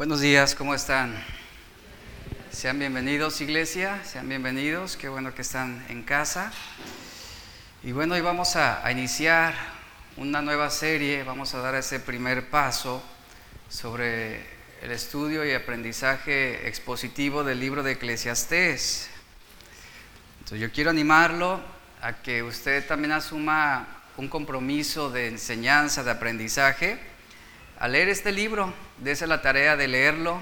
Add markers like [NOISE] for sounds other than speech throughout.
Buenos días, ¿cómo están? Sean bienvenidos, iglesia, sean bienvenidos, qué bueno que están en casa. Y bueno, hoy vamos a, iniciar una nueva serie, vamos a dar ese primer paso sobre el estudio y aprendizaje expositivo del libro de Eclesiastés. Entonces yo quiero animarlo a que usted también asuma un compromiso de enseñanza, de aprendizaje a leer este libro, dése la tarea de leerlo,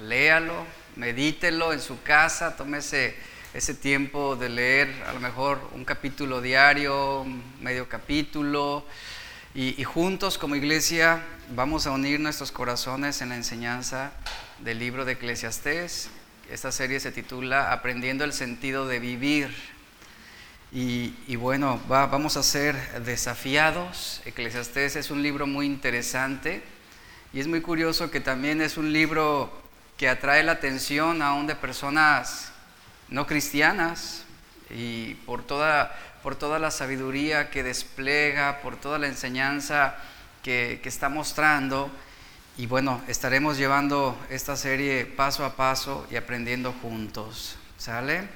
léalo, medítelo en su casa, tómese ese tiempo de leer a lo mejor un capítulo diario, medio capítulo, y, juntos como iglesia vamos a unir nuestros corazones en la enseñanza del libro de Eclesiastés. Esta serie se titula Aprendiendo el sentido de vivir. Y, bueno, vamos a ser desafiados. Eclesiastés es un libro muy interesante y es muy curioso que también es un libro que atrae la atención aún de personas no cristianas y por toda, por toda la sabiduría que despliega, por toda la enseñanza que, que está mostrando. Y bueno, estaremos llevando esta serie paso a paso y aprendiendo juntos. ¿Sale?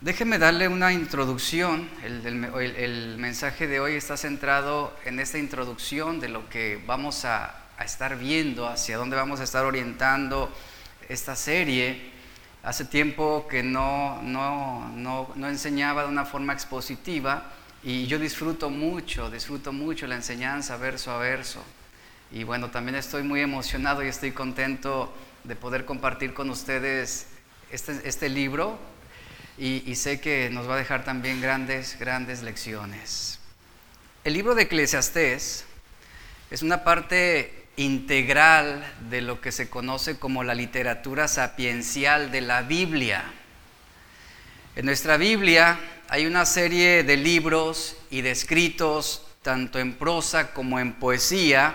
Déjeme darle una introducción. El, mensaje de hoy está centrado en esta introducción de lo que vamos a, estar viendo, hacia dónde vamos a estar orientando esta serie. Hace tiempo que no, no, no enseñaba de una forma expositiva y yo disfruto mucho, disfruto mucho la enseñanza verso a verso. Y bueno, también estoy muy emocionado y estoy contento de poder compartir con ustedes este, este libro y, sé que nos va a dejar también grandes, grandes lecciones. El libro de Eclesiastés es una parte integral de lo que se conoce como la literatura sapiencial de la Biblia. En nuestra Biblia hay una serie de libros y de escritos, tanto en prosa como en poesía,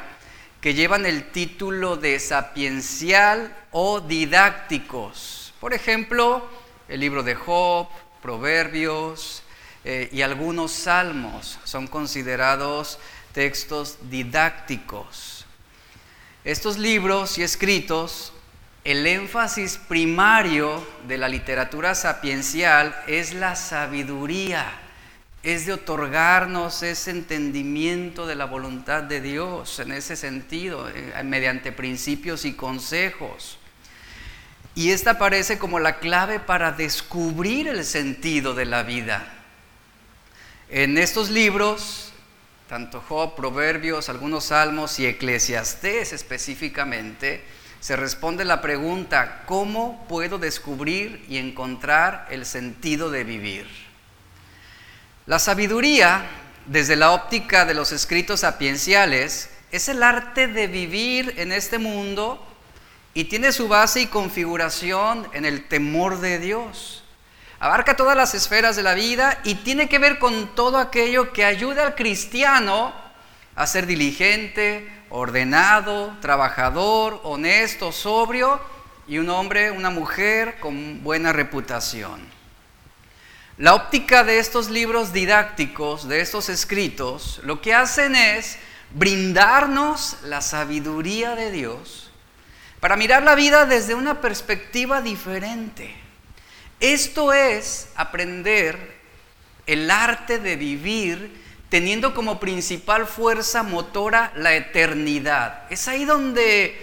que llevan el título de sapiencial o didácticos. Por ejemplo, el libro de Job, Proverbios eh, y algunos salmos son considerados textos didácticos. Estos libros y escritos, el énfasis primario de la literatura sapiencial es la sabiduría, es de otorgarnos ese entendimiento de la voluntad de Dios en ese sentido, eh, mediante principios y consejos. Y esta aparece como la clave para descubrir el sentido de la vida. En estos libros, tanto Job, Proverbios, algunos salmos y Eclesiastés específicamente, se responde la pregunta, ¿cómo puedo descubrir y encontrar el sentido de vivir? La sabiduría, desde la óptica de los escritos sapienciales, es el arte de vivir en este mundo y tiene su base y configuración en el temor de Dios. Abarca todas las esferas de la vida y tiene que ver con todo aquello que ayuda al cristiano a ser diligente, ordenado, trabajador, honesto, sobrio y un hombre, una mujer con buena reputación. La óptica de estos libros didácticos, de estos escritos, lo que hacen es brindarnos la sabiduría de Dios para mirar la vida desde una perspectiva diferente. Esto es aprender el arte de vivir teniendo como principal fuerza motora la eternidad. Es ahí donde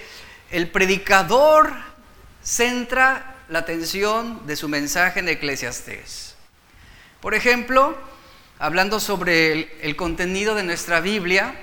el predicador centra la atención de su mensaje en Eclesiastés. Por ejemplo, hablando sobre el, el contenido de nuestra Biblia,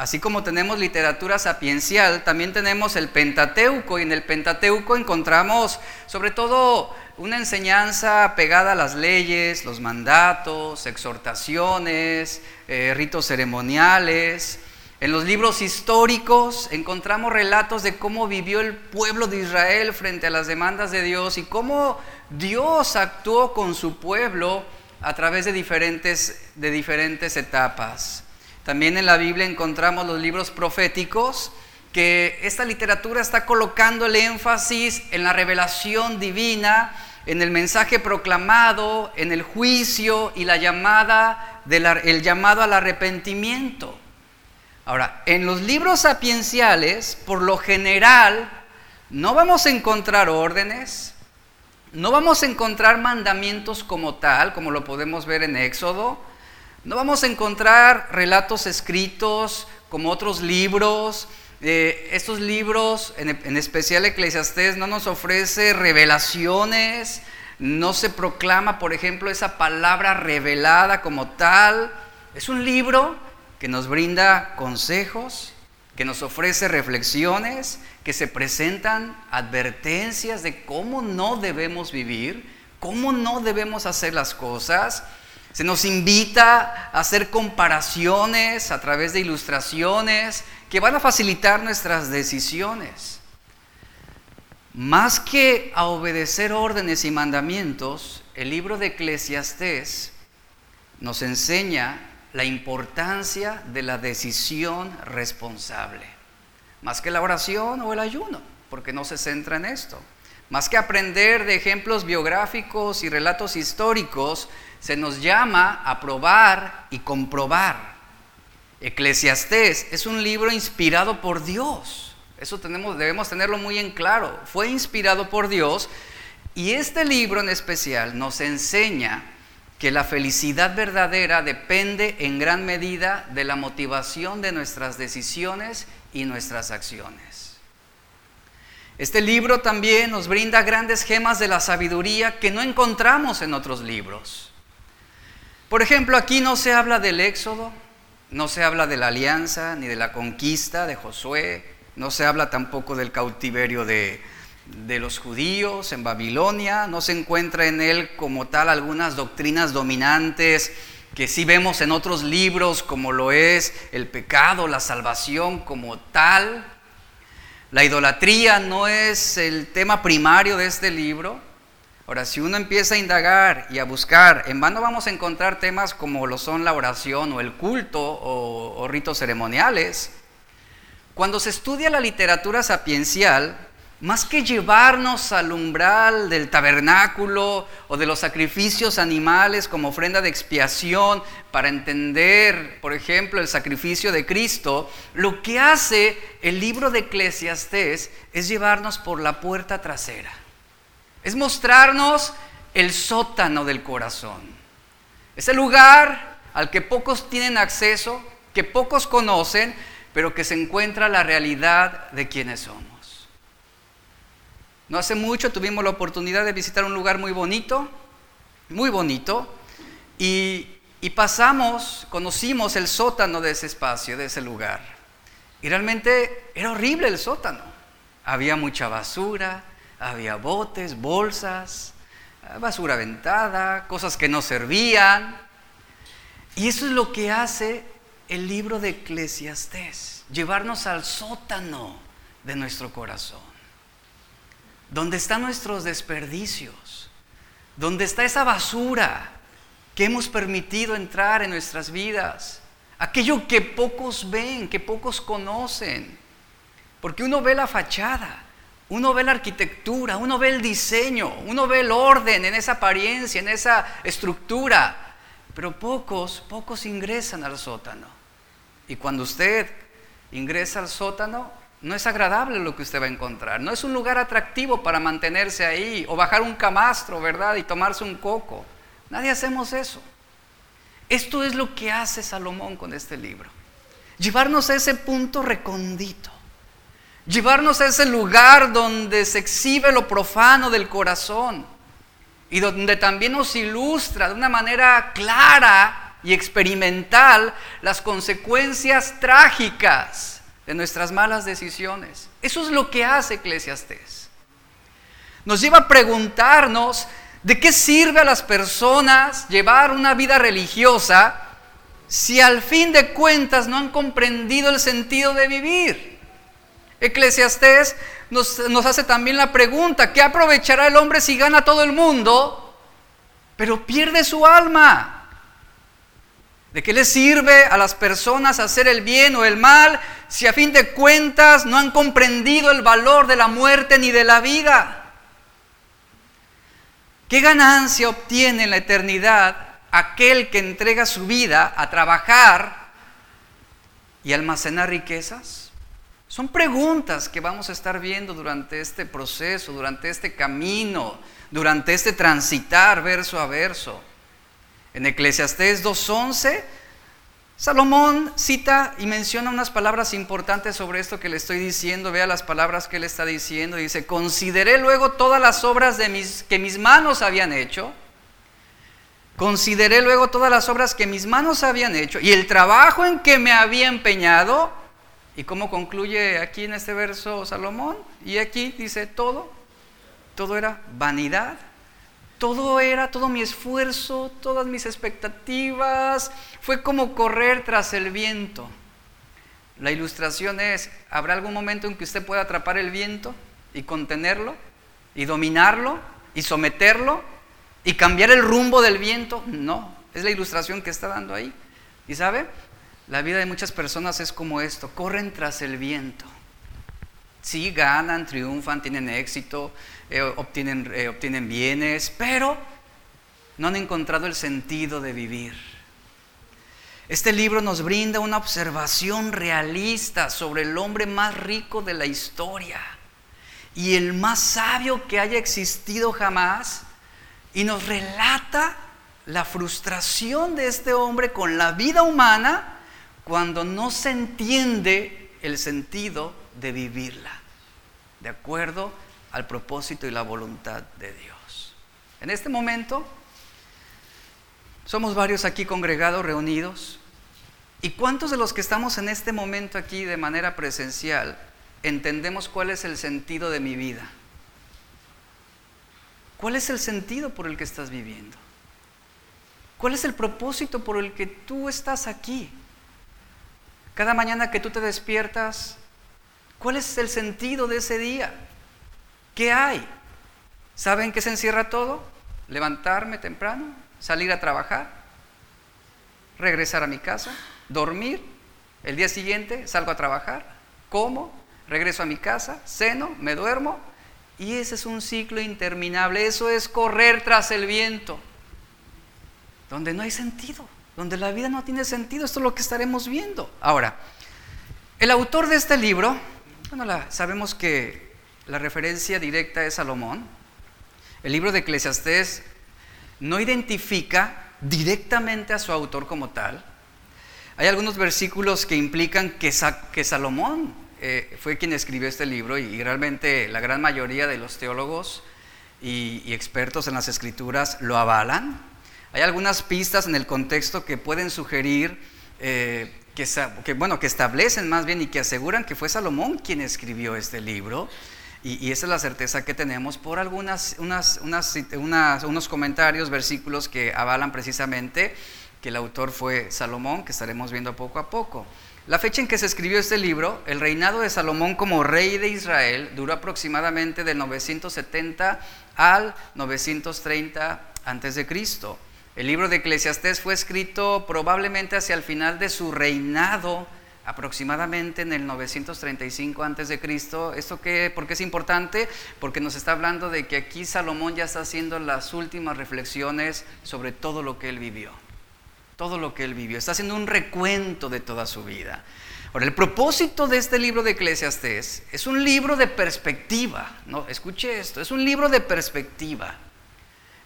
Así como tenemos literatura sapiencial, también tenemos el Pentateuco y en el Pentateuco encontramos sobre todo una enseñanza pegada a las leyes, los mandatos, exhortaciones, eh, ritos ceremoniales. En los libros históricos encontramos relatos de cómo vivió el pueblo de Israel frente a las demandas de Dios y cómo Dios actuó con su pueblo a través de diferentes, de diferentes etapas. También en la Biblia encontramos los libros proféticos, que esta literatura está colocando el énfasis en la revelación divina, en el mensaje proclamado, en el juicio y la llamada llamado al arrepentimiento. Ahora, en los libros sapienciales, por lo general, no vamos a encontrar órdenes, no vamos a encontrar mandamientos como tal, como lo podemos ver en Éxodo, no vamos a encontrar relatos escritos como otros libros. Estos libros, en, en especial Eclesiastés, no nos ofrece revelaciones, no se proclama, por ejemplo, esa palabra revelada como tal. Es un libro que nos brinda consejos, que nos ofrece reflexiones, que se presentan advertencias de cómo no debemos vivir, cómo no debemos hacer las cosas. Se nos invita a hacer comparaciones a través de ilustraciones que van a facilitar nuestras decisiones. Más que a obedecer órdenes y mandamientos, el libro de Eclesiastés nos enseña la importancia de la decisión responsable, más que la oración o el ayuno, porque no se centra en esto. Más que aprender de ejemplos biográficos y relatos históricos, se nos llama a probar y comprobar. Eclesiastés es un libro inspirado por Dios. Eso tenemos, debemos tenerlo muy en claro. Fue inspirado por Dios y este libro en especial nos enseña que la felicidad verdadera depende en gran medida de la motivación de nuestras decisiones y nuestras acciones. Este libro también nos brinda grandes gemas de la sabiduría que no encontramos en otros libros. Por ejemplo, aquí no se habla del éxodo, no se habla de la alianza ni de la conquista de Josué, no se habla tampoco del cautiverio de, de los judíos en Babilonia, no se encuentra en él como tal algunas doctrinas dominantes que sí vemos en otros libros como lo es el pecado, la salvación como tal. La idolatría no es el tema primario de este libro. Ahora, si uno empieza a indagar y a buscar, en vano vamos a encontrar temas como lo son la oración o el culto o, o ritos ceremoniales. Cuando se estudia la literatura sapiencial, más que llevarnos al umbral del tabernáculo o de los sacrificios animales como ofrenda de expiación para entender, por ejemplo, el sacrificio de Cristo, lo que hace el libro de Eclesiastés es llevarnos por la puerta trasera. Es mostrarnos el sótano del corazón. Es el lugar al que pocos tienen acceso, que pocos conocen, pero que se encuentra la realidad de quienes somos. No hace mucho tuvimos la oportunidad de visitar un lugar muy bonito, muy bonito, y, pasamos, conocimos el sótano de ese espacio, de ese lugar. Y realmente era horrible el sótano. Había mucha basura, había botes, bolsas, basura aventada, cosas que no servían. Y eso es lo que hace el libro de Eclesiastés, llevarnos al sótano de nuestro corazón donde están nuestros desperdicios, donde está esa basura que hemos permitido entrar en nuestras vidas, aquello que pocos ven, que pocos conocen, porque uno ve la fachada, uno ve la arquitectura, uno ve el diseño, uno ve el orden en esa apariencia, en esa estructura, pero pocos, pocos ingresan al sótano. Y cuando usted ingresa al sótano, no es agradable lo que usted va a encontrar. No es un lugar atractivo para mantenerse ahí o bajar un camastro, ¿verdad? Y tomarse un coco. Nadie hacemos eso. Esto es lo que hace Salomón con este libro. Llevarnos a ese punto recondito. Llevarnos a ese lugar donde se exhibe lo profano del corazón y donde también nos ilustra de una manera clara y experimental las consecuencias trágicas de nuestras malas decisiones. Eso es lo que hace Eclesiastés. Nos lleva a preguntarnos de qué sirve a las personas llevar una vida religiosa si al fin de cuentas no han comprendido el sentido de vivir. Eclesiastés nos, hace también la pregunta, ¿qué aprovechará el hombre si gana todo el mundo, pero pierde su alma? ¿De qué le sirve a las personas hacer el bien o el mal si a fin de cuentas no han comprendido el valor de la muerte ni de la vida? ¿Qué ganancia obtiene en la eternidad aquel que entrega su vida a trabajar y almacenar riquezas? Son preguntas que vamos a estar viendo durante este proceso, durante este camino, durante este transitar verso a verso. En Eclesiastés 2.11, Salomón cita y menciona unas palabras importantes sobre esto que le estoy diciendo. Vea las palabras que él está diciendo. Dice, consideré luego todas las obras de mis, que mis manos habían hecho. Consideré luego todas las obras que mis manos habían hecho y el trabajo en que me había empeñado ¿Y cómo concluye aquí en este verso Salomón? Y aquí dice todo, todo era vanidad, todo era, todo mi esfuerzo, todas mis expectativas, fue como correr tras el viento. La ilustración es, ¿habrá algún momento en que usted pueda atrapar el viento y contenerlo y dominarlo y someterlo y cambiar el rumbo del viento? No, es la ilustración que está dando ahí. ¿Y sabe? La vida de muchas personas es como esto, corren tras el viento. Sí, ganan, triunfan, tienen éxito, eh, obtienen, eh, obtienen bienes, pero no han encontrado el sentido de vivir. Este libro nos brinda una observación realista sobre el hombre más rico de la historia y el más sabio que haya existido jamás y nos relata la frustración de este hombre con la vida humana cuando no se entiende el sentido de vivirla, de acuerdo al propósito y la voluntad de Dios. En este momento, somos varios aquí congregados, reunidos, ¿y cuántos de los que estamos en este momento aquí de manera presencial entendemos cuál es el sentido de mi vida? ¿Cuál es el sentido por el que estás viviendo? ¿Cuál es el propósito por el que tú estás aquí? Cada mañana que tú te despiertas, ¿cuál es el sentido de ese día? ¿Qué hay? ¿Saben qué se encierra todo? Levantarme temprano, salir a trabajar, regresar a mi casa, dormir, el día siguiente salgo a trabajar, como, regreso a mi casa, ceno, me duermo, y ese es un ciclo interminable, eso es correr tras el viento, donde no hay sentido donde la vida no tiene sentido. Esto es lo que estaremos viendo. Ahora, el autor de este libro, bueno, sabemos que la referencia directa es Salomón. El libro de Eclesiastés no identifica directamente a su autor como tal. Hay algunos versículos que implican que, Salomón eh, fue quien escribió este libro y, realmente la gran mayoría de los teólogos y expertos en las escrituras lo avalan. Hay algunas pistas en el contexto que pueden sugerir, eh, que, bueno, que establecen más bien y que aseguran que fue Salomón quien escribió este libro. Y, esa es la certeza que tenemos por algunas, unos comentarios, versículos que avalan precisamente que el autor fue Salomón, que estaremos viendo poco a poco. La fecha en que se escribió este libro, el reinado de Salomón como rey de Israel, duró aproximadamente del 970 al 930 antes de Cristo. El libro de Eclesiastés fue escrito probablemente hacia el final de su reinado, aproximadamente en el 935 a.C. ¿Esto qué, por qué es importante? Porque nos está hablando de que aquí Salomón ya está haciendo las últimas reflexiones sobre todo lo que él vivió. Todo lo que él vivió. Está haciendo un recuento de toda su vida. Ahora, el propósito de este libro de Eclesiastés es un libro de perspectiva. No, escuche esto, es un libro de perspectiva.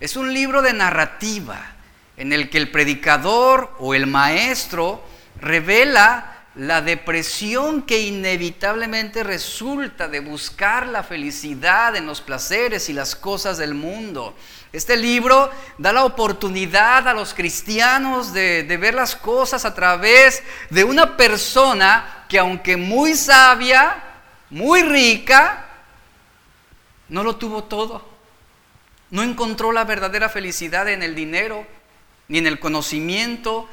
Es un libro de narrativa en el que el predicador o el maestro revela la depresión que inevitablemente resulta de buscar la felicidad en los placeres y las cosas del mundo. Este libro da la oportunidad a los cristianos de, ver las cosas a través de una persona que aunque muy sabia, muy rica, no lo tuvo todo. No encontró la verdadera felicidad en el dinero, ni en el conocimiento,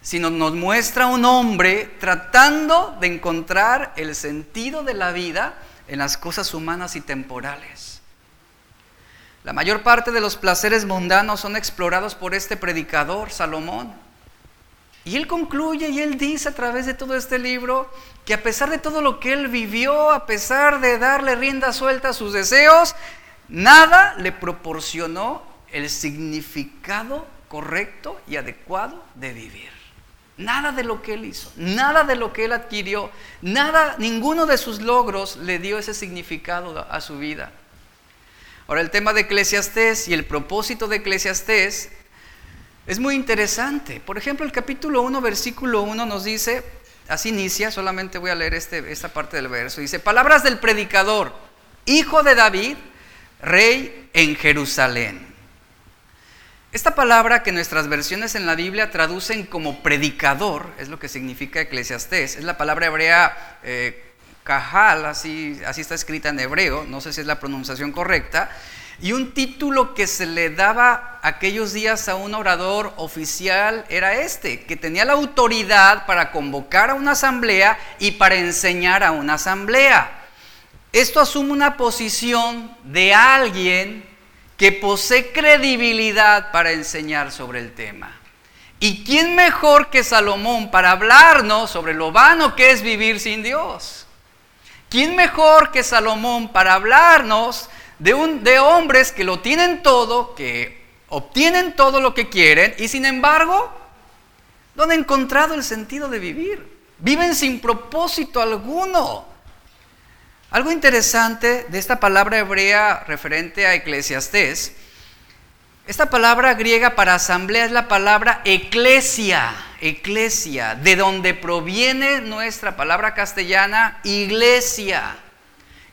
sino nos muestra un hombre tratando de encontrar el sentido de la vida en las cosas humanas y temporales. La mayor parte de los placeres mundanos son explorados por este predicador, Salomón. Y él concluye y él dice a través de todo este libro que a pesar de todo lo que él vivió, a pesar de darle rienda suelta a sus deseos, nada le proporcionó el significado correcto y adecuado de vivir. Nada de lo que él hizo, nada de lo que él adquirió, nada, ninguno de sus logros le dio ese significado a su vida. Ahora, el tema de Eclesiastés y el propósito de Eclesiastés es muy interesante. Por ejemplo, el capítulo 1, versículo 1 nos dice, así inicia, solamente voy a leer este, esta parte del verso, dice, palabras del predicador, hijo de David, rey en Jerusalén. Esta palabra que nuestras versiones en la Biblia traducen como predicador, es lo que significa eclesiastés, es la palabra hebrea eh, kahal, así, así está escrita en hebreo, no sé si es la pronunciación correcta, y un título que se le daba aquellos días a un orador oficial era este, que tenía la autoridad para convocar a una asamblea y para enseñar a una asamblea. Esto asume una posición de alguien que posee credibilidad para enseñar sobre el tema. ¿Y quién mejor que Salomón para hablarnos sobre lo vano que es vivir sin Dios? ¿Quién mejor que Salomón para hablarnos de, un, de hombres que lo tienen todo, que obtienen todo lo que quieren y sin embargo no han encontrado el sentido de vivir? Viven sin propósito alguno. Algo interesante de esta palabra hebrea referente a eclesiastés, esta palabra griega para asamblea es la palabra eclesia, eclesia, de donde proviene nuestra palabra castellana iglesia,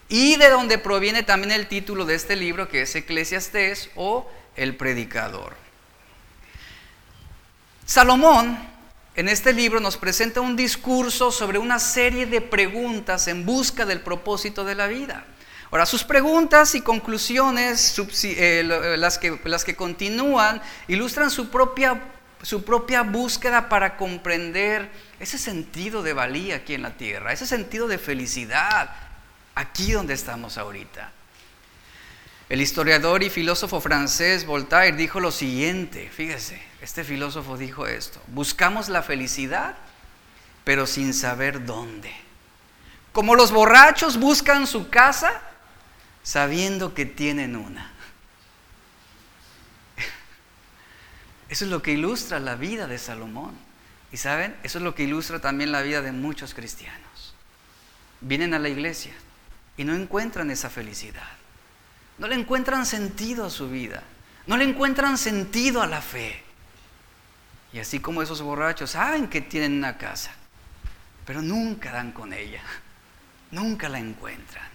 y de donde proviene también el título de este libro que es Eclesiastés o el predicador. Salomón en este libro nos presenta un discurso sobre una serie de preguntas en busca del propósito de la vida. Ahora, sus preguntas y conclusiones, eh, eh, las que, las que continúan, ilustran su propia, su propia búsqueda para comprender ese sentido de valía aquí en la tierra, ese sentido de felicidad aquí donde estamos ahorita. El historiador y filósofo francés Voltaire dijo lo siguiente, fíjese, este filósofo dijo esto, buscamos la felicidad, pero sin saber dónde. Como los borrachos buscan su casa sabiendo que tienen una. [LAUGHS] Eso es lo que ilustra la vida de Salomón. Y saben, eso es lo que ilustra también la vida de muchos cristianos. Vienen a la iglesia y no encuentran esa felicidad. No le encuentran sentido a su vida. No le encuentran sentido a la fe. Y así como esos borrachos saben que tienen una casa, pero nunca dan con ella. Nunca la encuentran.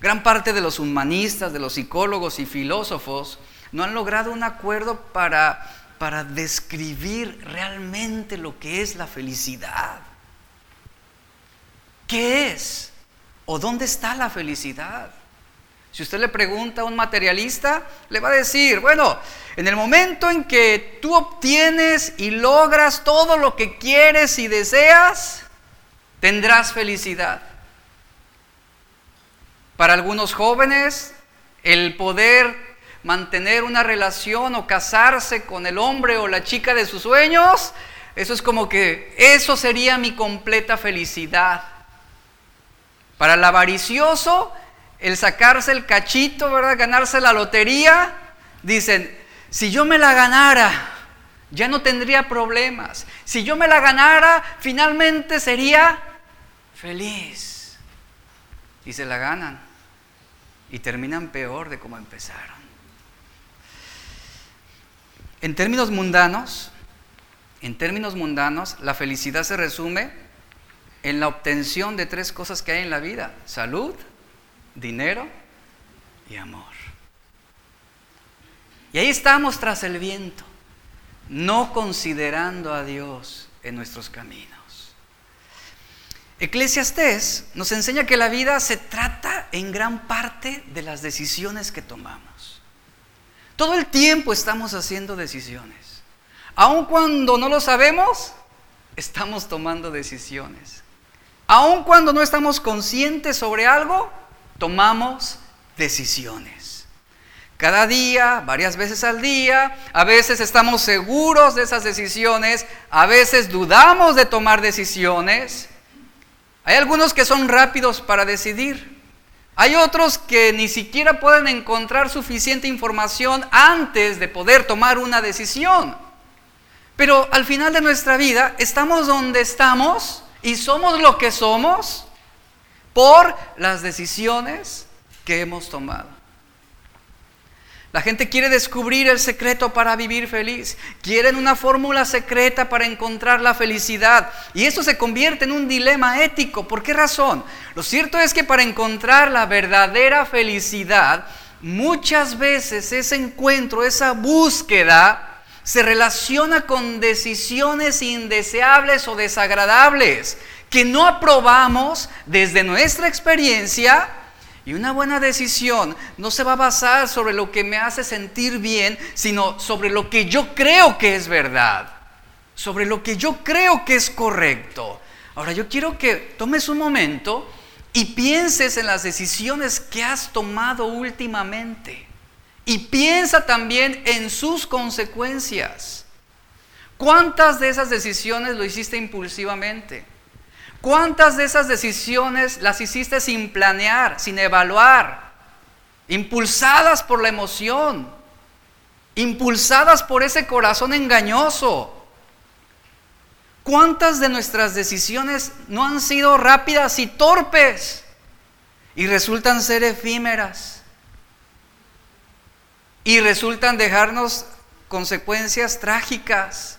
Gran parte de los humanistas, de los psicólogos y filósofos no han logrado un acuerdo para, para describir realmente lo que es la felicidad. ¿Qué es? ¿O dónde está la felicidad? Si usted le pregunta a un materialista, le va a decir, bueno, en el momento en que tú obtienes y logras todo lo que quieres y deseas, tendrás felicidad. Para algunos jóvenes, el poder mantener una relación o casarse con el hombre o la chica de sus sueños, eso es como que eso sería mi completa felicidad. Para el avaricioso, el sacarse el cachito, ¿verdad? Ganarse la lotería, dicen, si yo me la ganara, ya no tendría problemas. Si yo me la ganara, finalmente sería feliz. Y se la ganan. Y terminan peor de como empezaron. En términos mundanos, en términos mundanos, la felicidad se resume en la obtención de tres cosas que hay en la vida. Salud, dinero y amor. Y ahí estamos tras el viento, no considerando a Dios en nuestros caminos. Eclesiastés nos enseña que la vida se trata en gran parte de las decisiones que tomamos. Todo el tiempo estamos haciendo decisiones. Aun cuando no lo sabemos, estamos tomando decisiones. Aun cuando no estamos conscientes sobre algo, tomamos decisiones. Cada día, varias veces al día, a veces estamos seguros de esas decisiones, a veces dudamos de tomar decisiones. Hay algunos que son rápidos para decidir. Hay otros que ni siquiera pueden encontrar suficiente información antes de poder tomar una decisión. Pero al final de nuestra vida estamos donde estamos y somos lo que somos por las decisiones que hemos tomado. La gente quiere descubrir el secreto para vivir feliz. Quieren una fórmula secreta para encontrar la felicidad. Y eso se convierte en un dilema ético. ¿Por qué razón? Lo cierto es que para encontrar la verdadera felicidad, muchas veces ese encuentro, esa búsqueda, se relaciona con decisiones indeseables o desagradables que no aprobamos desde nuestra experiencia y una buena decisión no se va a basar sobre lo que me hace sentir bien, sino sobre lo que yo creo que es verdad, sobre lo que yo creo que es correcto. Ahora yo quiero que tomes un momento y pienses en las decisiones que has tomado últimamente. Y piensa también en sus consecuencias. ¿Cuántas de esas decisiones lo hiciste impulsivamente? ¿Cuántas de esas decisiones las hiciste sin planear, sin evaluar, impulsadas por la emoción, impulsadas por ese corazón engañoso? ¿Cuántas de nuestras decisiones no han sido rápidas y torpes y resultan ser efímeras? Y resultan dejarnos consecuencias trágicas.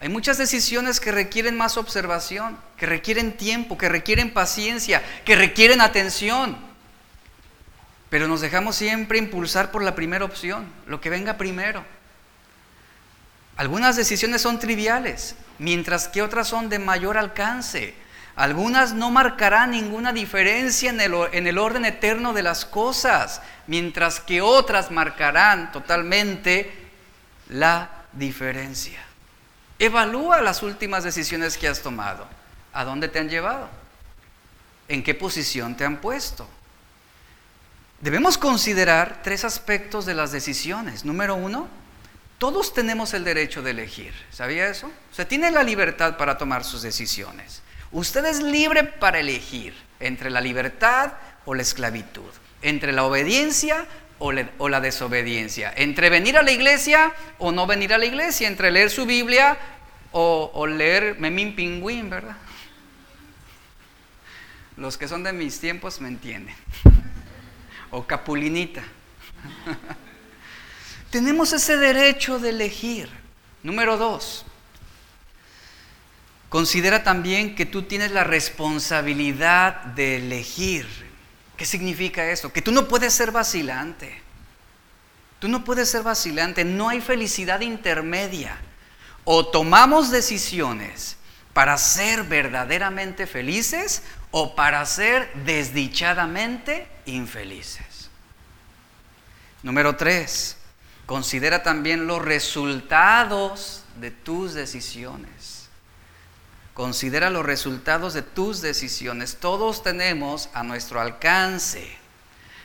Hay muchas decisiones que requieren más observación, que requieren tiempo, que requieren paciencia, que requieren atención. Pero nos dejamos siempre impulsar por la primera opción, lo que venga primero. Algunas decisiones son triviales, mientras que otras son de mayor alcance. Algunas no marcarán ninguna diferencia en el, en el, orden eterno de las cosas, mientras que otras marcarán totalmente la diferencia. Evalúa las últimas decisiones que has tomado. ¿A dónde te han llevado? ¿En qué posición te han puesto? Debemos considerar tres aspectos de las decisiones. Número uno, todos tenemos el derecho de elegir. ¿Sabía eso? Usted tiene la libertad para tomar sus decisiones. Usted es libre para elegir entre la libertad o la esclavitud, entre la obediencia o, la desobediencia, entre venir a la iglesia o no venir a la iglesia, entre leer su Biblia o, o leer Memín Pingüín, ¿verdad? Los que son de mis tiempos me entienden. O Capulinita. [LAUGHS] Tenemos ese derecho de elegir. Número dos, considera también que tú tienes la responsabilidad de elegir ¿Qué significa eso? Que tú no puedes ser vacilante. Tú no puedes ser vacilante. No hay felicidad intermedia. O tomamos decisiones para ser verdaderamente felices o para ser desdichadamente infelices. Número tres, considera también los resultados de tus decisiones. Considera los resultados de tus decisiones. Todos tenemos a nuestro alcance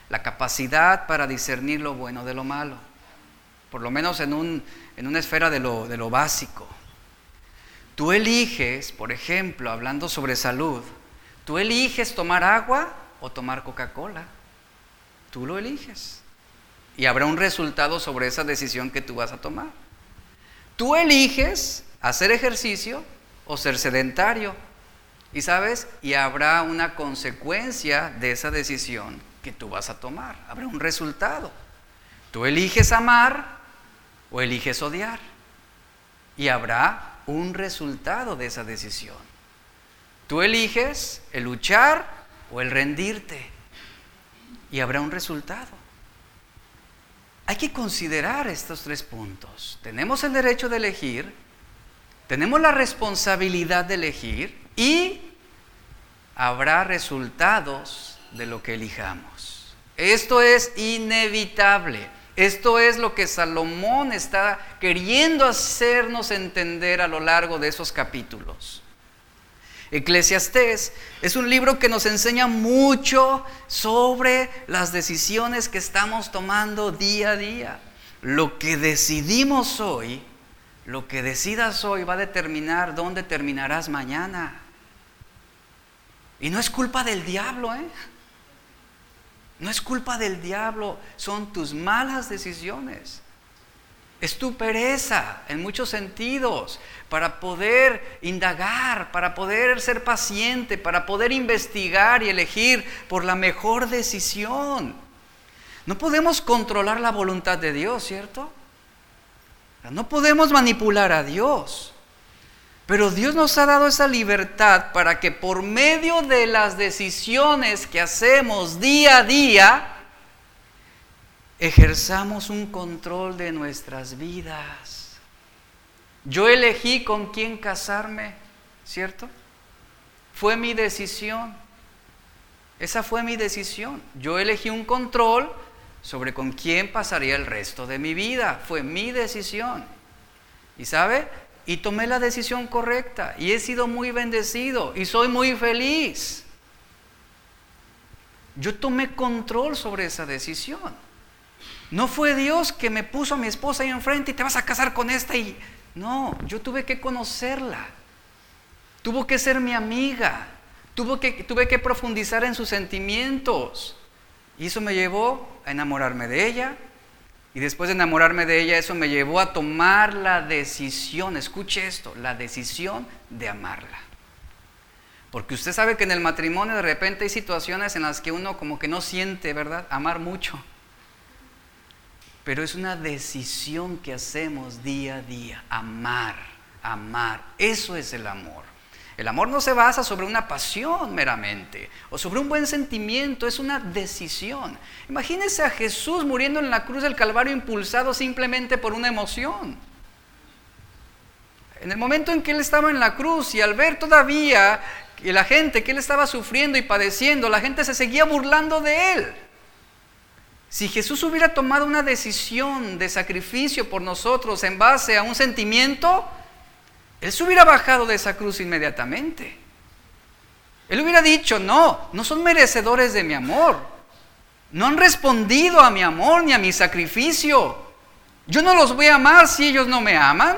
la capacidad para discernir lo bueno de lo malo, por lo menos en, un, en una esfera de lo, de lo básico. Tú eliges, por ejemplo, hablando sobre salud, tú eliges tomar agua o tomar Coca-Cola. Tú lo eliges. Y habrá un resultado sobre esa decisión que tú vas a tomar. Tú eliges hacer ejercicio o ser sedentario. Y sabes, y habrá una consecuencia de esa decisión que tú vas a tomar. Habrá un resultado. Tú eliges amar o eliges odiar. Y habrá un resultado de esa decisión. Tú eliges el luchar o el rendirte. Y habrá un resultado. Hay que considerar estos tres puntos. Tenemos el derecho de elegir, tenemos la responsabilidad de elegir y habrá resultados de lo que elijamos. Esto es inevitable. Esto es lo que Salomón está queriendo hacernos entender a lo largo de esos capítulos. Eclesiastés es un libro que nos enseña mucho sobre las decisiones que estamos tomando día a día. Lo que decidimos hoy lo que decidas hoy va a determinar dónde terminarás mañana. Y no es culpa del diablo, ¿eh? No es culpa del diablo, son tus malas decisiones. es tu pereza en muchos sentidos para poder indagar, para poder ser paciente, para poder investigar y elegir por la mejor decisión. No podemos controlar la voluntad de Dios, ¿cierto? No podemos manipular a Dios. Pero Dios nos ha dado esa libertad para que por medio de las decisiones que hacemos día a día, ejerzamos un control de nuestras vidas. Yo elegí con quién casarme, ¿cierto? Fue mi decisión. Esa fue mi decisión. Yo elegí un control sobre con quién pasaría el resto de mi vida. Fue mi decisión. ¿Y sabe? Y tomé la decisión correcta y he sido muy bendecido y soy muy feliz. Yo tomé control sobre esa decisión. No fue Dios que me puso a mi esposa ahí enfrente y te vas a casar con esta y... No, yo tuve que conocerla. Tuvo que ser mi amiga. Tuvo que, tuve que profundizar en sus sentimientos. Y eso me llevó a enamorarme de ella. Y después de enamorarme de ella, eso me llevó a tomar la decisión, escuche esto, la decisión de amarla. Porque usted sabe que en el matrimonio de repente hay situaciones en las que uno como que no siente, ¿verdad? Amar mucho pero es una decisión que hacemos día a día, amar, amar. Eso es el amor. El amor no se basa sobre una pasión meramente o sobre un buen sentimiento, es una decisión. Imagínese a Jesús muriendo en la cruz del Calvario impulsado simplemente por una emoción. En el momento en que él estaba en la cruz y al ver todavía que la gente que él estaba sufriendo y padeciendo, la gente se seguía burlando de él. Si Jesús hubiera tomado una decisión de sacrificio por nosotros en base a un sentimiento, Él se hubiera bajado de esa cruz inmediatamente. Él hubiera dicho, no, no son merecedores de mi amor. No han respondido a mi amor ni a mi sacrificio. Yo no los voy a amar si ellos no me aman.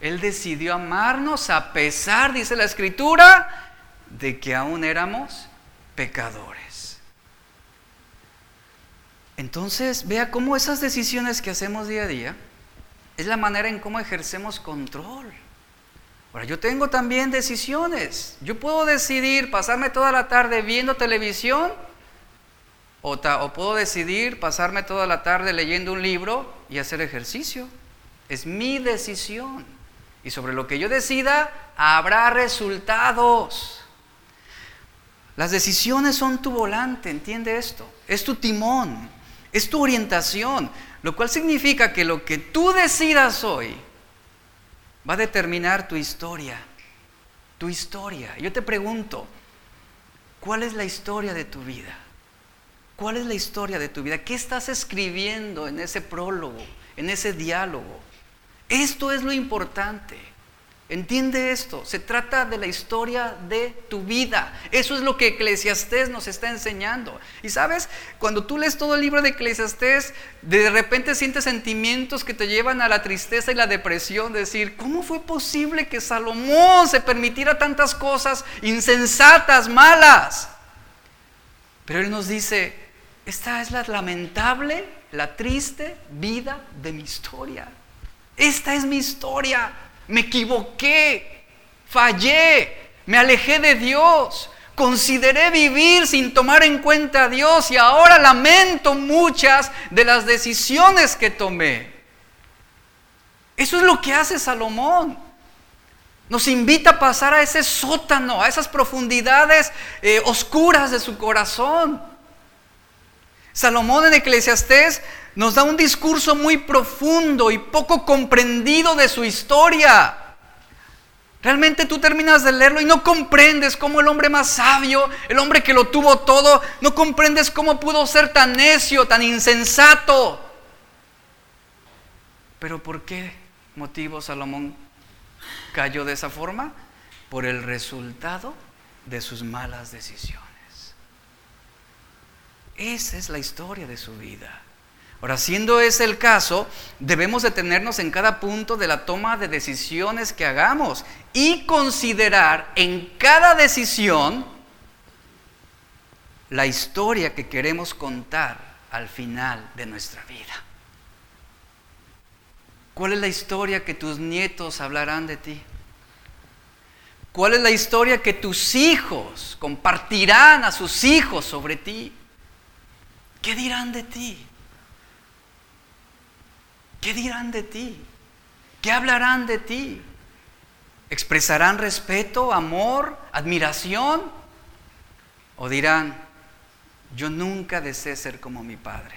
Él decidió amarnos a pesar, dice la escritura, de que aún éramos pecadores. Entonces, vea cómo esas decisiones que hacemos día a día es la manera en cómo ejercemos control. Ahora, yo tengo también decisiones. Yo puedo decidir pasarme toda la tarde viendo televisión o, o puedo decidir pasarme toda la tarde leyendo un libro y hacer ejercicio. Es mi decisión. Y sobre lo que yo decida, habrá resultados. Las decisiones son tu volante, entiende esto. Es tu timón es tu orientación, lo cual significa que lo que tú decidas hoy va a determinar tu historia, tu historia. Yo te pregunto, ¿cuál es la historia de tu vida? ¿Cuál es la historia de tu vida? ¿Qué estás escribiendo en ese prólogo, en ese diálogo? Esto es lo importante. Entiende esto, se trata de la historia de tu vida. Eso es lo que Eclesiastés nos está enseñando. Y sabes, cuando tú lees todo el libro de Eclesiastés, de repente sientes sentimientos que te llevan a la tristeza y la depresión, decir, ¿cómo fue posible que Salomón se permitiera tantas cosas insensatas, malas? Pero él nos dice, esta es la lamentable, la triste vida de mi historia. Esta es mi historia me equivoqué, fallé, me alejé de Dios, consideré vivir sin tomar en cuenta a Dios y ahora lamento muchas de las decisiones que tomé. Eso es lo que hace Salomón. Nos invita a pasar a ese sótano, a esas profundidades eh, oscuras de su corazón. Salomón en Eclesiastés nos da un discurso muy profundo y poco comprendido de su historia. Realmente tú terminas de leerlo y no comprendes cómo el hombre más sabio, el hombre que lo tuvo todo, no comprendes cómo pudo ser tan necio, tan insensato. Pero ¿por qué motivo Salomón cayó de esa forma? Por el resultado de sus malas decisiones. Esa es la historia de su vida. Ahora, siendo ese el caso, debemos detenernos en cada punto de la toma de decisiones que hagamos y considerar en cada decisión la historia que queremos contar al final de nuestra vida. ¿Cuál es la historia que tus nietos hablarán de ti? ¿Cuál es la historia que tus hijos compartirán a sus hijos sobre ti? ¿Qué dirán de ti? ¿Qué dirán de ti? ¿Qué hablarán de ti? ¿Expresarán respeto, amor, admiración? ¿O dirán, yo nunca deseé ser como mi padre?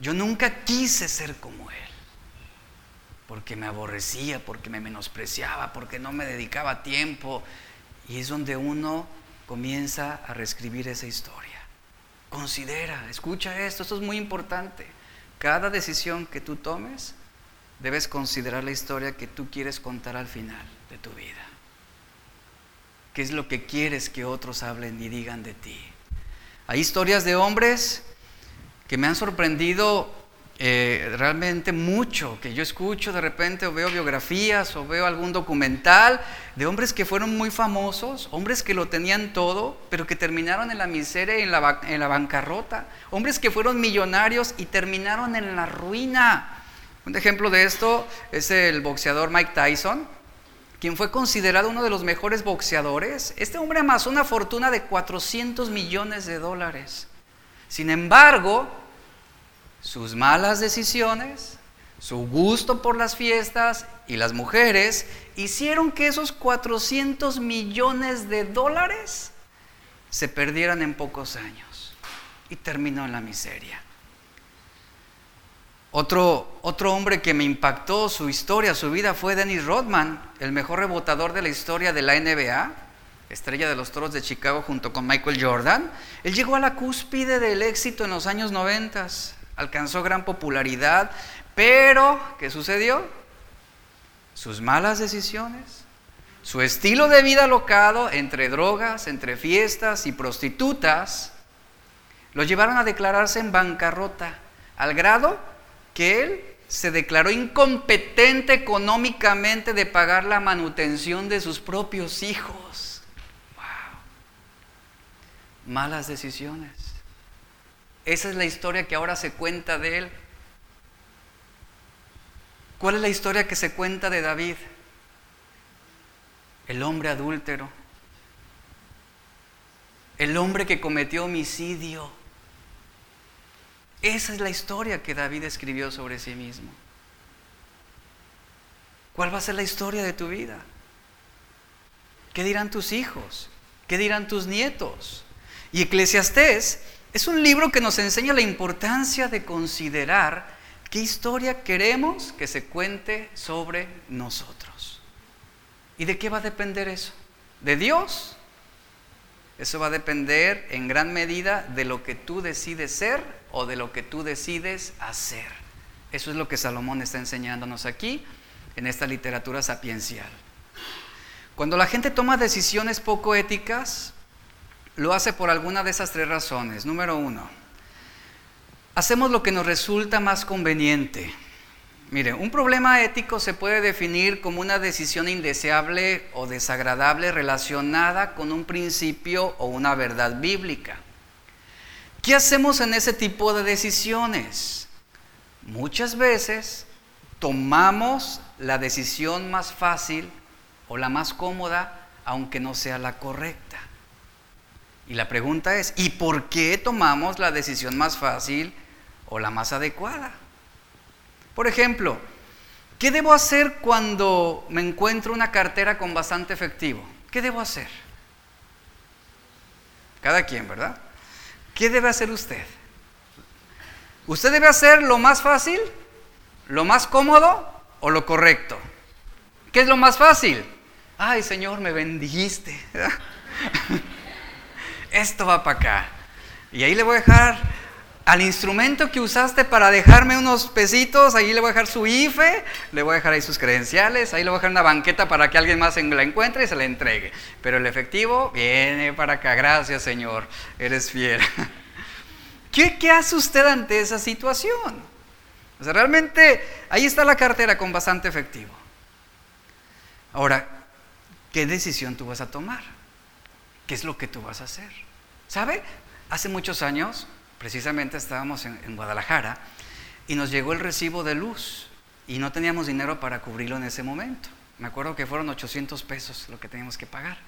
Yo nunca quise ser como él. Porque me aborrecía, porque me menospreciaba, porque no me dedicaba tiempo. Y es donde uno comienza a reescribir esa historia. Considera, escucha esto, esto es muy importante. Cada decisión que tú tomes, debes considerar la historia que tú quieres contar al final de tu vida. ¿Qué es lo que quieres que otros hablen y digan de ti? Hay historias de hombres que me han sorprendido eh, realmente mucho, que yo escucho de repente o veo biografías o veo algún documental de hombres que fueron muy famosos, hombres que lo tenían todo, pero que terminaron en la miseria y en la, en la bancarrota, hombres que fueron millonarios y terminaron en la ruina. Un ejemplo de esto es el boxeador Mike Tyson, quien fue considerado uno de los mejores boxeadores. Este hombre amasó una fortuna de 400 millones de dólares. Sin embargo, sus malas decisiones, su gusto por las fiestas y las mujeres hicieron que esos 400 millones de dólares se perdieran en pocos años y terminó en la miseria. Otro, otro hombre que me impactó su historia, su vida, fue Dennis Rodman, el mejor rebotador de la historia de la NBA, estrella de los Toros de Chicago junto con Michael Jordan. Él llegó a la cúspide del éxito en los años 90, alcanzó gran popularidad, pero ¿qué sucedió? Sus malas decisiones, su estilo de vida locado entre drogas, entre fiestas y prostitutas, lo llevaron a declararse en bancarrota, al grado que él se declaró incompetente económicamente de pagar la manutención de sus propios hijos. Wow. Malas decisiones. Esa es la historia que ahora se cuenta de él. ¿Cuál es la historia que se cuenta de David? El hombre adúltero. El hombre que cometió homicidio. Esa es la historia que David escribió sobre sí mismo. ¿Cuál va a ser la historia de tu vida? ¿Qué dirán tus hijos? ¿Qué dirán tus nietos? Y Eclesiastés es un libro que nos enseña la importancia de considerar qué historia queremos que se cuente sobre nosotros. ¿Y de qué va a depender eso? ¿De Dios? Eso va a depender en gran medida de lo que tú decides ser o de lo que tú decides hacer. Eso es lo que Salomón está enseñándonos aquí en esta literatura sapiencial. Cuando la gente toma decisiones poco éticas, lo hace por alguna de esas tres razones. Número uno, hacemos lo que nos resulta más conveniente. Mire, un problema ético se puede definir como una decisión indeseable o desagradable relacionada con un principio o una verdad bíblica. ¿Qué hacemos en ese tipo de decisiones? Muchas veces tomamos la decisión más fácil o la más cómoda, aunque no sea la correcta. Y la pregunta es, ¿y por qué tomamos la decisión más fácil o la más adecuada? Por ejemplo, ¿qué debo hacer cuando me encuentro una cartera con bastante efectivo? ¿Qué debo hacer? Cada quien, ¿verdad? ¿Qué debe hacer usted? ¿Usted debe hacer lo más fácil, lo más cómodo o lo correcto? ¿Qué es lo más fácil? Ay, Señor, me bendijiste. Esto va para acá. Y ahí le voy a dejar al instrumento que usaste para dejarme unos pesitos, ahí le voy a dejar su IFE, le voy a dejar ahí sus credenciales, ahí le voy a dejar una banqueta para que alguien más la encuentre y se la entregue. Pero el efectivo viene para acá, gracias Señor, eres fiel. [LAUGHS] ¿Qué, hace usted ante esa situación? O sea, realmente ahí está la cartera con bastante efectivo. Ahora, ¿qué decisión tú vas a tomar? ¿Qué es lo que tú vas a hacer? ¿Sabe? Hace muchos años precisamente estábamos en, Guadalajara y nos llegó el recibo de luz y no teníamos dinero para cubrirlo en ese momento. Me acuerdo que fueron 800 pesos lo que teníamos que pagar.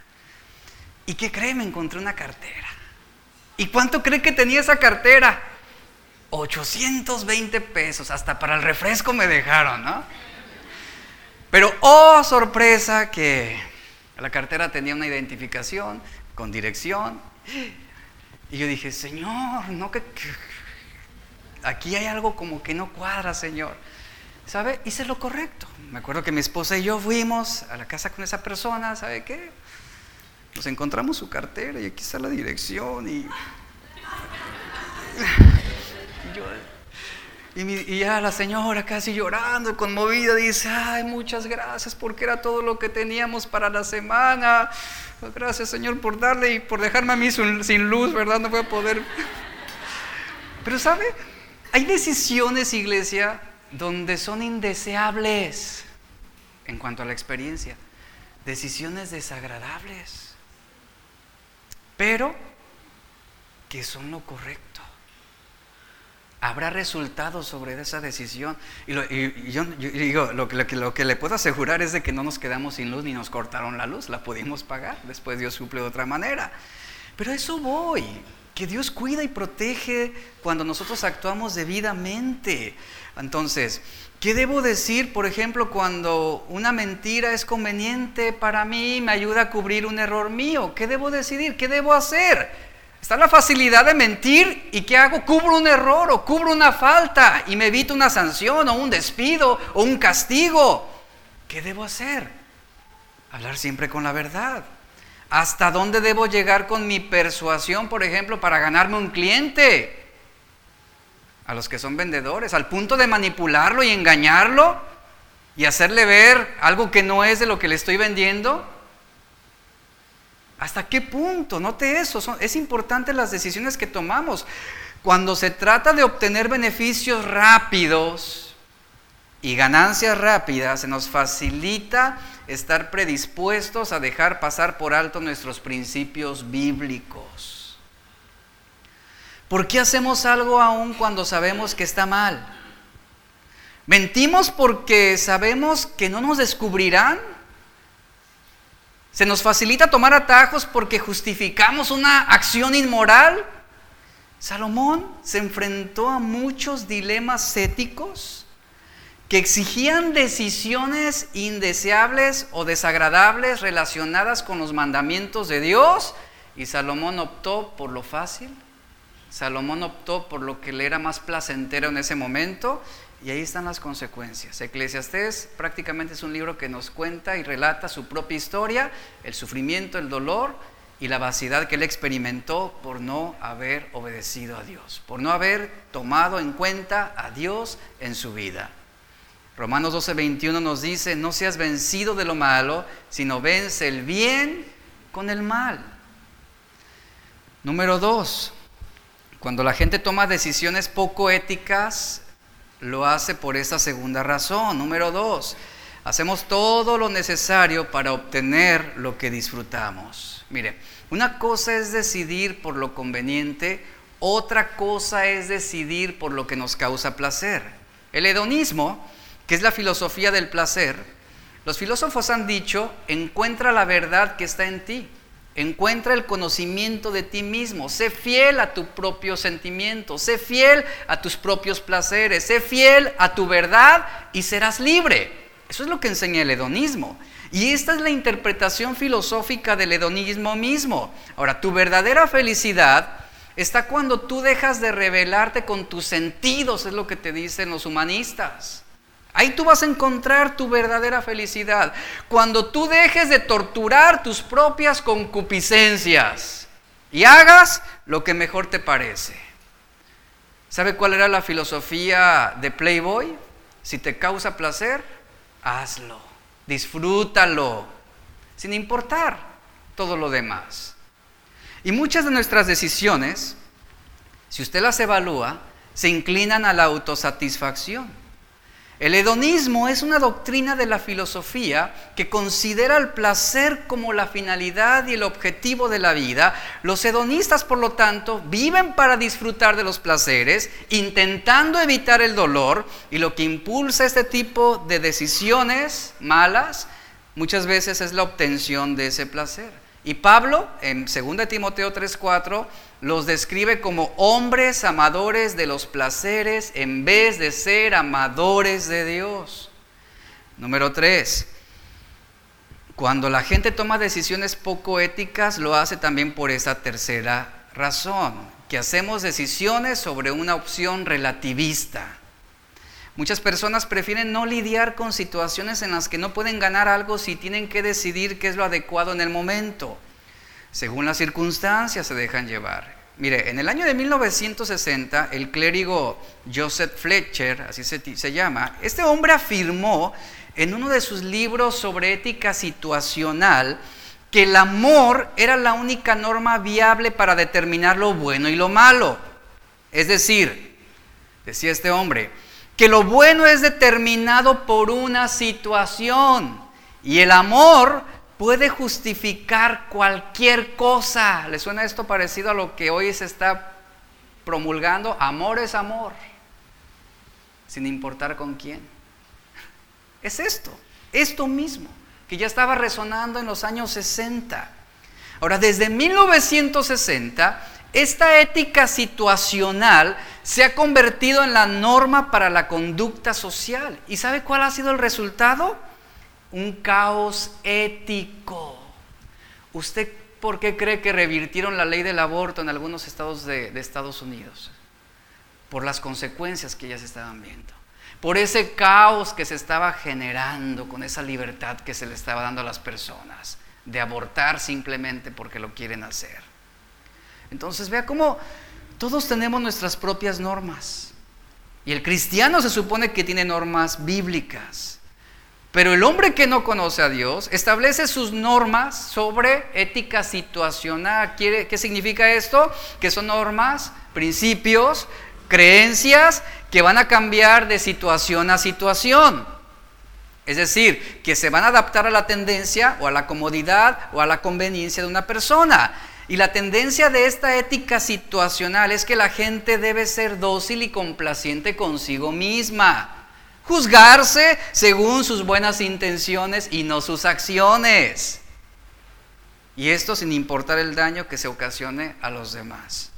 ¿Y qué cree? Me encontré una cartera. ¿Y cuánto cree que tenía esa cartera? 820 pesos, hasta para el refresco me dejaron, ¿no? Pero, oh, sorpresa, que la cartera tenía una identificación con dirección. Y yo dije, Señor, no que, aquí hay algo como que no cuadra, Señor. ¿Sabe? Hice lo correcto. Me acuerdo que mi esposa y yo fuimos a la casa con esa persona, ¿sabe qué? Nos encontramos su cartera y aquí está la dirección y [LAUGHS] y, ya la señora casi llorando, conmovida, dice, ay, muchas gracias porque era todo lo que teníamos para la semana. Gracias Señor por darle y por dejarme a mí sin luz, ¿verdad? No voy a poder. Pero ¿sabe? Hay decisiones, iglesia, donde son indeseables en cuanto a la experiencia. Decisiones desagradables. Pero que son lo correcto habrá resultados sobre esa decisión. Y, yo, digo, lo, lo, que le puedo asegurar es de que no nos quedamos sin luz ni nos cortaron la luz, la pudimos pagar, después Dios suple de otra manera. Pero eso voy, que Dios cuida y protege cuando nosotros actuamos debidamente. Entonces, ¿qué debo decir, por ejemplo, cuando una mentira es conveniente para mí, me ayuda a cubrir un error mío? ¿Qué debo decidir? ¿Qué debo hacer? Está la facilidad de mentir y ¿qué hago? Cubro un error o cubro una falta y me evito una sanción o un despido o un castigo. ¿Qué debo hacer? Hablar siempre con la verdad. ¿Hasta dónde debo llegar con mi persuasión, por ejemplo, para ganarme un cliente? A los que son vendedores, al punto de manipularlo y engañarlo y hacerle ver algo que no es de lo que le estoy vendiendo. ¿Hasta qué punto? Note eso, es importante las decisiones que tomamos. Cuando se trata de obtener beneficios rápidos y ganancias rápidas, se nos facilita estar predispuestos a dejar pasar por alto nuestros principios bíblicos. ¿Por qué hacemos algo aún cuando sabemos que está mal? ¿Mentimos porque sabemos que no nos descubrirán? Se nos facilita tomar atajos porque justificamos una acción inmoral. Salomón se enfrentó a muchos dilemas éticos que exigían decisiones indeseables o desagradables relacionadas con los mandamientos de Dios y Salomón optó por lo fácil. Salomón optó por lo que le era más placentero en ese momento y ahí están las consecuencias. Eclesiastés prácticamente es un libro que nos cuenta y relata su propia historia, el sufrimiento, el dolor y la vaciedad que él experimentó por no haber obedecido a Dios, por no haber tomado en cuenta a Dios en su vida. Romanos 12, 21 nos dice, no seas vencido de lo malo, sino vence el bien con el mal. Número dos, cuando la gente toma decisiones poco éticas, lo hace por esa segunda razón. Número dos, hacemos todo lo necesario para obtener lo que disfrutamos. Mire, una cosa es decidir por lo conveniente, otra cosa es decidir por lo que nos causa placer. El hedonismo, que es la filosofía del placer, los filósofos han dicho, encuentra la verdad que está en ti. Encuentra el conocimiento de ti mismo. Sé fiel a tu propio sentimiento. Sé fiel a tus propios placeres. Sé fiel a tu verdad y serás libre. Eso es lo que enseña el hedonismo. Y esta es la interpretación filosófica del hedonismo mismo. Ahora, tu verdadera felicidad está cuando tú dejas de revelarte con tus sentidos, es lo que te dicen los humanistas. Ahí tú vas a encontrar tu verdadera felicidad. Cuando tú dejes de torturar tus propias concupiscencias y hagas lo que mejor te parece. ¿Sabe cuál era la filosofía de Playboy? Si te causa placer, hazlo, disfrútalo, sin importar todo lo demás. Y muchas de nuestras decisiones, si usted las evalúa, se inclinan a la autosatisfacción. El hedonismo es una doctrina de la filosofía que considera el placer como la finalidad y el objetivo de la vida. Los hedonistas, por lo tanto, viven para disfrutar de los placeres, intentando evitar el dolor, y lo que impulsa este tipo de decisiones malas muchas veces es la obtención de ese placer. Y Pablo, en 2 Timoteo 3:4, los describe como hombres amadores de los placeres en vez de ser amadores de Dios. Número 3. Cuando la gente toma decisiones poco éticas, lo hace también por esa tercera razón, que hacemos decisiones sobre una opción relativista. Muchas personas prefieren no lidiar con situaciones en las que no pueden ganar algo si tienen que decidir qué es lo adecuado en el momento. Según las circunstancias se dejan llevar. Mire, en el año de 1960, el clérigo Joseph Fletcher, así se, se llama, este hombre afirmó en uno de sus libros sobre ética situacional que el amor era la única norma viable para determinar lo bueno y lo malo. Es decir, decía este hombre, que lo bueno es determinado por una situación y el amor puede justificar cualquier cosa. ¿Le suena esto parecido a lo que hoy se está promulgando? Amor es amor, sin importar con quién. [LAUGHS] Es esto, esto mismo, que ya estaba resonando en los años 60. Ahora, desde 1960, esta ética situacional se ha convertido en la norma para la conducta social. ¿Y sabe cuál ha sido el resultado? Un caos ético. ¿Usted por qué cree que revirtieron la ley del aborto en algunos estados de, Estados Unidos? Por las consecuencias que ya estaban viendo. Por ese caos que se estaba generando con esa libertad que se le estaba dando a las personas de abortar simplemente porque lo quieren hacer. Entonces vea cómo todos tenemos nuestras propias normas. Y el cristiano se supone que tiene normas bíblicas. Pero el hombre que no conoce a Dios establece sus normas sobre ética situacional. ¿Qué significa esto? Que son normas, principios, creencias que van a cambiar de situación a situación. Es decir, que se van a adaptar a la tendencia o a la comodidad o a la conveniencia de una persona. Y la tendencia de esta ética situacional es que la gente debe ser dócil y complaciente consigo misma. Juzgarse según sus buenas intenciones y no sus acciones. Y esto sin importar el daño que se ocasione a los demás.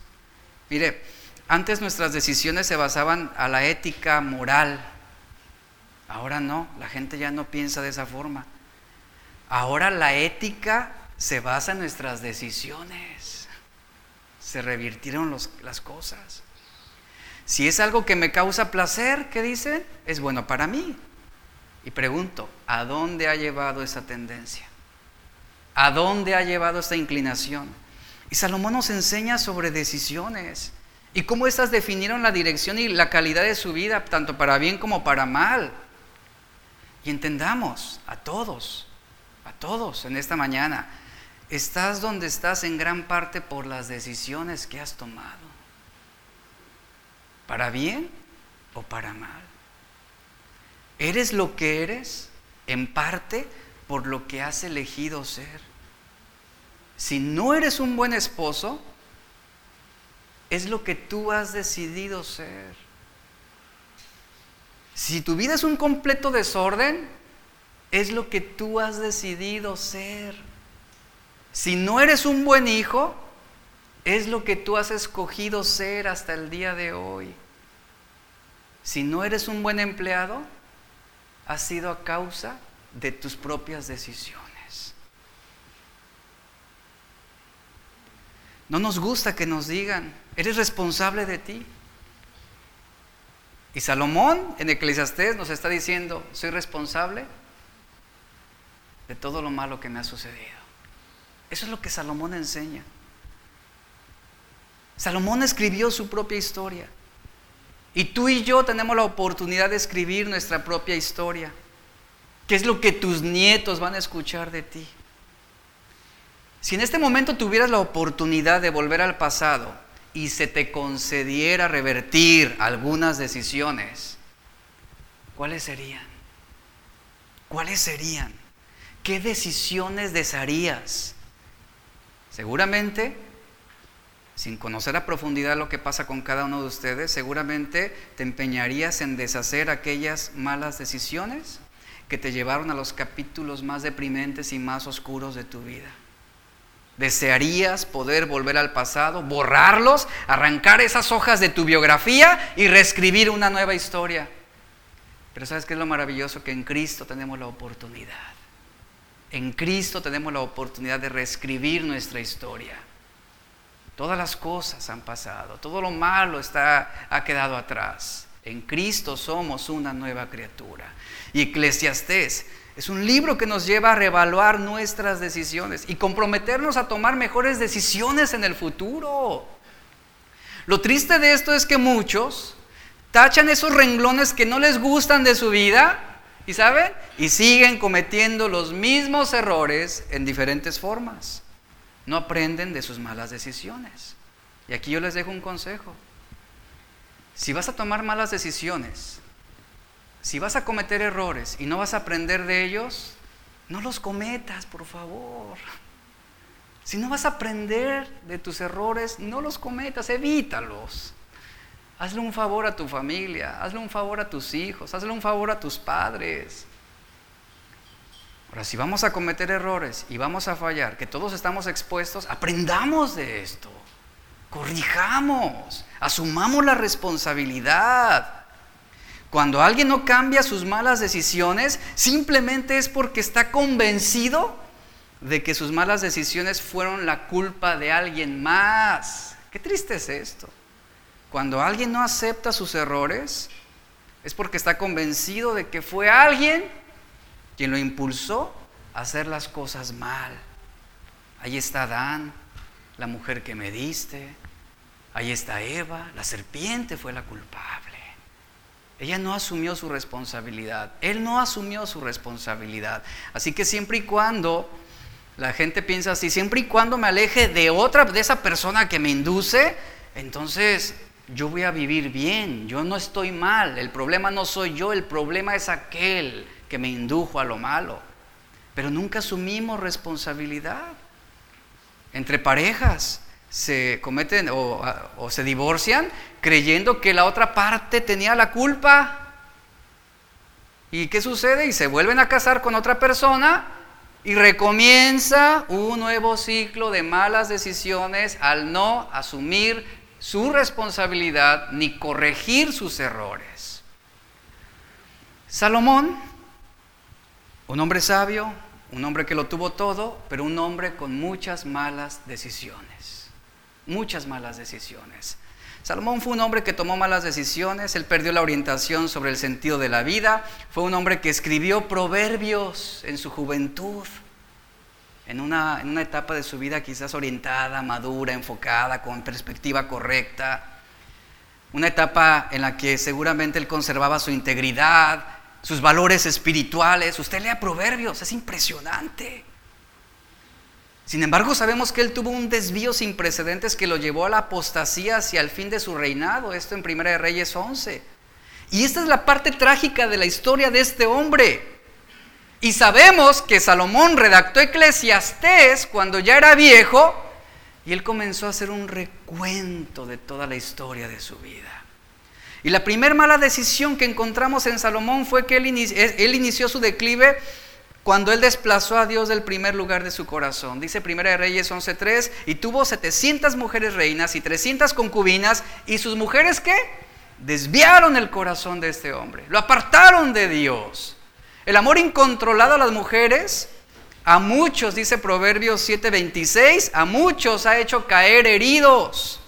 Mire, antes nuestras decisiones se basaban a la ética moral. Ahora no, la gente ya no piensa de esa forma. Ahora la ética se basa en nuestras decisiones. Se revirtieron las cosas. Si es algo que me causa placer, ¿qué dicen? Es bueno para mí. Y pregunto, ¿a dónde ha llevado esa tendencia? ¿A dónde ha llevado esta inclinación? Y Salomón nos enseña sobre decisiones y cómo éstas definieron la dirección y la calidad de su vida, tanto para bien como para mal. Y entendamos a todos, a todos en esta mañana, Estás donde estás en gran parte por las decisiones que has tomado. ¿Para bien o para mal? ¿Eres lo que eres en parte por lo que has elegido ser? Si no eres un buen esposo, es lo que tú has decidido ser. Si tu vida es un completo desorden, es lo que tú has decidido ser. Si no eres un buen hijo, es lo que tú has escogido ser hasta el día de hoy. Si no eres un buen empleado, ha sido a causa de tus propias decisiones. No nos gusta que nos digan, eres responsable de ti. Y Salomón en Eclesiastés nos está diciendo, soy responsable de todo lo malo que me ha sucedido. Eso es lo que Salomón enseña. Salomón escribió su propia historia. Y tú y yo tenemos la oportunidad de escribir nuestra propia historia. ¿Qué es lo que tus nietos van a escuchar de ti? Si en este momento tuvieras la oportunidad de volver al pasado y se te concediera revertir algunas decisiones, ¿cuáles serían? ¿Cuáles serían? ¿Qué decisiones desharías? Seguramente, sin conocer a profundidad lo que pasa con cada uno de ustedes, seguramente te empeñarías en deshacer aquellas malas decisiones que te llevaron a los capítulos más deprimentes y más oscuros de tu vida. Desearías poder volver al pasado, borrarlos, arrancar esas hojas de tu biografía y reescribir una nueva historia. Pero ¿sabes qué es lo maravilloso? Que en Cristo tenemos la oportunidad. En Cristo tenemos la oportunidad de reescribir nuestra historia. Todas las cosas han pasado, todo lo malo está, ha quedado atrás. En Cristo somos una nueva criatura. Y Eclesiastés es un libro que nos lleva a reevaluar nuestras decisiones y comprometernos a tomar mejores decisiones en el futuro. Lo triste de esto es que muchos tachan esos renglones que no les gustan de su vida y saben y siguen cometiendo los mismos errores en diferentes formas. No aprenden de sus malas decisiones. Y aquí yo les dejo un consejo. Si vas a tomar malas decisiones, si vas a cometer errores y no vas a aprender de ellos, no los cometas, por favor. Si no vas a aprender de tus errores, no los cometas, evítalos. Hazle un favor a tu familia, hazle un favor a tus hijos, hazle un favor a tus padres. Ahora, si vamos a cometer errores y vamos a fallar, que todos estamos expuestos, aprendamos de esto, corrijamos, asumamos la responsabilidad. Cuando alguien no cambia sus malas decisiones, simplemente es porque está convencido de que sus malas decisiones fueron la culpa de alguien más. Qué triste es esto. Cuando alguien no acepta sus errores, es porque está convencido de que fue alguien quien lo impulsó a hacer las cosas mal. Ahí está Adán, la mujer que me diste. Ahí está Eva, la serpiente fue la culpable. Ella no asumió su responsabilidad. Él no asumió su responsabilidad. Así que siempre y cuando la gente piensa así, siempre y cuando me aleje de otra, de esa persona que me induce, entonces yo voy a vivir bien, yo no estoy mal. El problema no soy yo, el problema es aquel que me indujo a lo malo. Pero nunca asumimos responsabilidad. Entre parejas se cometen o, o se divorcian creyendo que la otra parte tenía la culpa. ¿Y qué sucede? Y se vuelven a casar con otra persona y recomienza un nuevo ciclo de malas decisiones al no asumir su responsabilidad ni corregir sus errores. Salomón, un hombre sabio, un hombre que lo tuvo todo, pero un hombre con muchas malas decisiones. Muchas malas decisiones. Salomón fue un hombre que tomó malas decisiones, él perdió la orientación sobre el sentido de la vida, fue un hombre que escribió proverbios en su juventud, en una, en una etapa de su vida quizás orientada, madura, enfocada, con perspectiva correcta, una etapa en la que seguramente él conservaba su integridad, sus valores espirituales. Usted lea proverbios, es impresionante. Sin embargo, sabemos que él tuvo un desvío sin precedentes que lo llevó a la apostasía hacia el fin de su reinado, esto en Primera de Reyes 11. Y esta es la parte trágica de la historia de este hombre. Y sabemos que Salomón redactó Eclesiastés cuando ya era viejo y él comenzó a hacer un recuento de toda la historia de su vida. Y la primera mala decisión que encontramos en Salomón fue que él, inició su declive cuando él desplazó a Dios del primer lugar de su corazón. Dice Primera de Reyes 11.3, y tuvo 700 mujeres reinas y 300 concubinas, y sus mujeres qué? Desviaron el corazón de este hombre, lo apartaron de Dios. El amor incontrolado a las mujeres, a muchos, dice Proverbios 7.26, a muchos ha hecho caer heridos.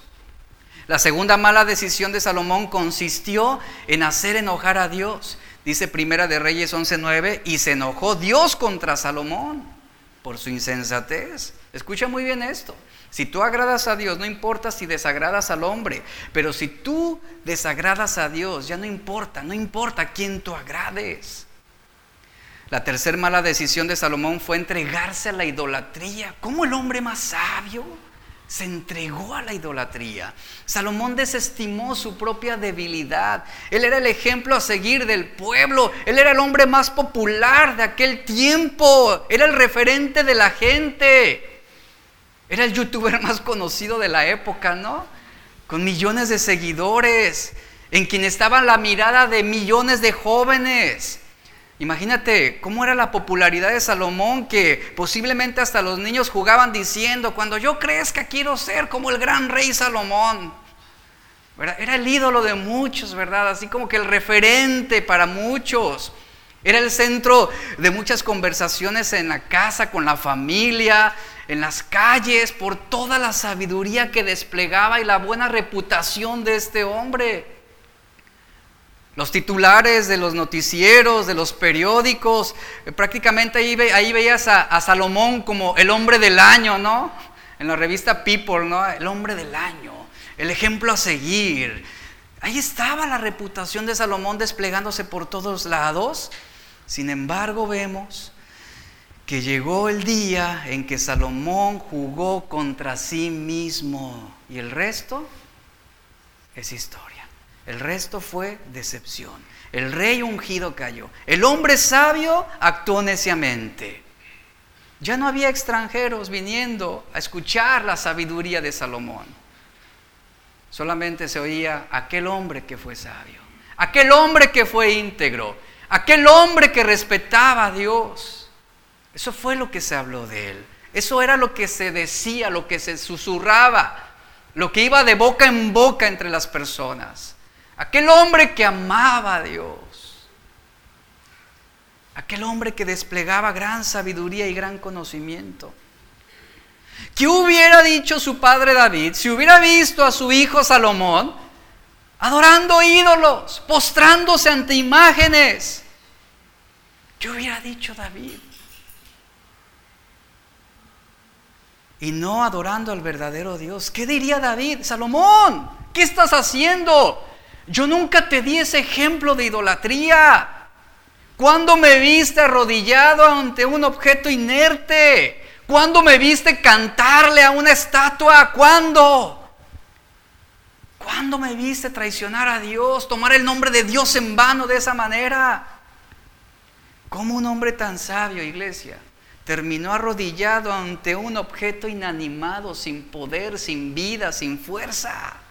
La segunda mala decisión de Salomón consistió en hacer enojar a Dios. Dice Primera de Reyes 11:9, y se enojó Dios contra Salomón por su insensatez. Escucha muy bien esto. Si tú agradas a Dios, no importa si desagradas al hombre, pero si tú desagradas a Dios, ya no importa, no importa quién tú agrades. La tercera mala decisión de Salomón fue entregarse a la idolatría. ¿Cómo el hombre más sabio se entregó a la idolatría. Salomón desestimó su propia debilidad. Él era el ejemplo a seguir del pueblo. Él era el hombre más popular de aquel tiempo. Era el referente de la gente. Era el youtuber [LAUGHS] más conocido de la época, ¿no? Con millones de seguidores, en quien estaba la mirada de millones de jóvenes. Imagínate cómo era la popularidad de Salomón que posiblemente hasta los niños jugaban diciendo, cuando yo crezca quiero ser como el gran rey Salomón. Era el ídolo de muchos, ¿verdad? Así como que el referente para muchos. Era el centro de muchas conversaciones en la casa, con la familia, en las calles, por toda la sabiduría que desplegaba y la buena reputación de este hombre. Los titulares de los noticieros, de los periódicos, eh, prácticamente ahí, ahí veías a, Salomón como el hombre del año, ¿no? En la revista People, ¿no? El hombre del año, el ejemplo a seguir. Ahí estaba la reputación de Salomón desplegándose por todos lados. Sin embargo, vemos que llegó el día en que Salomón jugó contra sí mismo y el resto es historia. El resto fue decepción. El rey ungido cayó. El hombre sabio actuó neciamente. Ya no había extranjeros viniendo a escuchar la sabiduría de Salomón. Solamente se oía aquel hombre que fue sabio, aquel hombre que fue íntegro, aquel hombre que respetaba a Dios. Eso fue lo que se habló de él. Eso era lo que se decía, lo que se susurraba, lo que iba de boca en boca entre las personas. Aquel hombre que amaba a Dios. Aquel hombre que desplegaba gran sabiduría y gran conocimiento. ¿Qué hubiera dicho su padre David si hubiera visto a su hijo Salomón adorando ídolos, postrándose ante imágenes? ¿Qué hubiera dicho David? Y no adorando al verdadero Dios. ¿Qué diría David? Salomón, ¿qué estás haciendo? Yo nunca te di ese ejemplo de idolatría. ¿Cuándo me viste arrodillado ante un objeto inerte? ¿Cuándo me viste cantarle a una estatua? ¿Cuándo? ¿Cuándo me viste traicionar a Dios, tomar el nombre de Dios en vano de esa manera? ¿Cómo un hombre tan sabio, iglesia, terminó arrodillado ante un objeto inanimado, sin poder, sin vida, sin fuerza?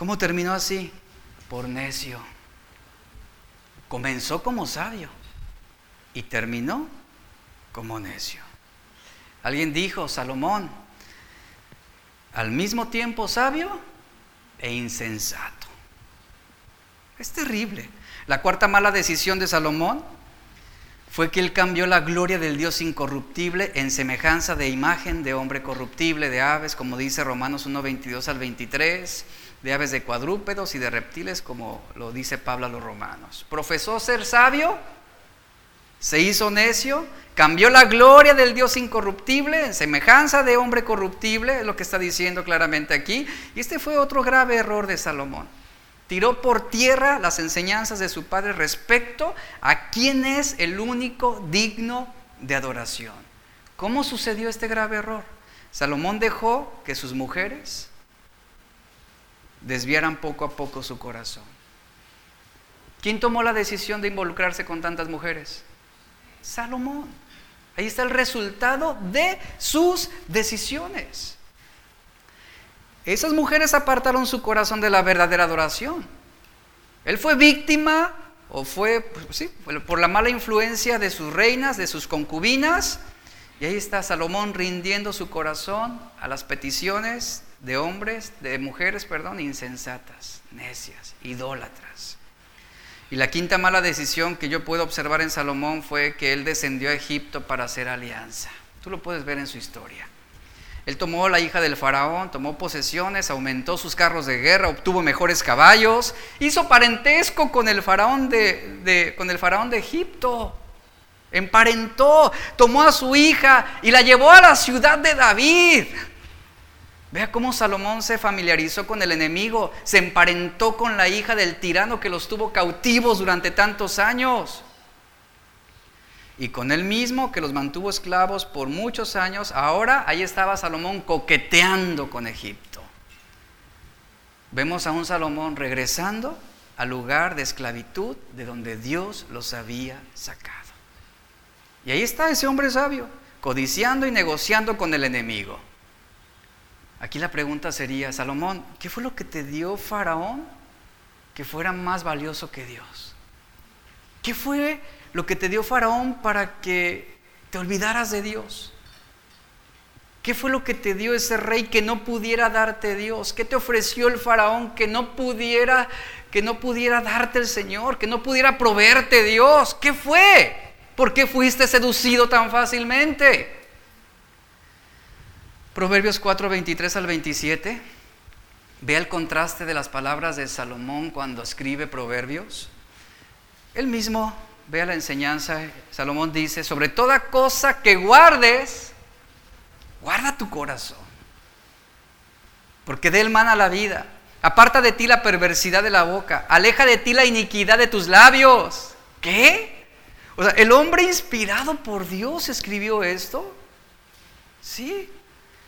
¿Cómo terminó así? Por necio. Comenzó como sabio y terminó como necio. Alguien dijo, Salomón, al mismo tiempo sabio e insensato. Es terrible. La cuarta mala decisión de Salomón fue que él cambió la gloria del Dios incorruptible en semejanza de imagen de hombre corruptible, de aves, como dice Romanos 1, 22 al 23 de aves de cuadrúpedos y de reptiles, como lo dice Pablo a los romanos. Profesó ser sabio, se hizo necio, cambió la gloria del Dios incorruptible en semejanza de hombre corruptible, es lo que está diciendo claramente aquí. Y este fue otro grave error de Salomón. Tiró por tierra las enseñanzas de su padre respecto a quién es el único digno de adoración. ¿Cómo sucedió este grave error? Salomón dejó que sus mujeres desviaran poco a poco su corazón. ¿Quién tomó la decisión de involucrarse con tantas mujeres? Salomón. Ahí está el resultado de sus decisiones. Esas mujeres apartaron su corazón de la verdadera adoración. Él fue víctima o fue pues, sí, por la mala influencia de sus reinas, de sus concubinas. Y ahí está Salomón rindiendo su corazón a las peticiones de hombres, de mujeres, perdón, insensatas, necias, idólatras. Y la quinta mala decisión que yo puedo observar en Salomón fue que él descendió a Egipto para hacer alianza. Tú lo puedes ver en su historia. Él tomó la hija del faraón, tomó posesiones, aumentó sus carros de guerra, obtuvo mejores caballos, hizo parentesco con el faraón de, con el faraón de Egipto. Emparentó, tomó a su hija y la llevó a la ciudad de David. Vea cómo Salomón se familiarizó con el enemigo, se emparentó con la hija del tirano que los tuvo cautivos durante tantos años. y con él mismo que los mantuvo esclavos por muchos años, ahora ahí estaba Salomón coqueteando con Egipto. Vemos a un Salomón regresando al lugar de esclavitud de donde Dios los había sacado. Y ahí está ese hombre sabio, codiciando y negociando con el enemigo. Aquí la pregunta sería, Salomón, ¿qué fue lo que te dio Faraón que fuera más valioso que Dios? ¿Qué fue lo que te dio Faraón para que te olvidaras de Dios? ¿Qué fue lo que te dio ese rey que no pudiera darte Dios? ¿Qué te ofreció el faraón que no pudiera que no pudiera darte el Señor, que no pudiera proveerte Dios? ¿Qué fue? ¿Por qué fuiste seducido tan fácilmente? Proverbios 4, 23 al 27. Vea el contraste de las palabras de Salomón cuando escribe Proverbios. Él mismo, vea la enseñanza. Salomón dice, sobre toda cosa que guardes, guarda tu corazón. Porque de él mana la vida. Aparta de ti la perversidad de la boca. Aleja de ti la iniquidad de tus labios. ¿Qué? O sea, el hombre inspirado por Dios escribió esto. Sí.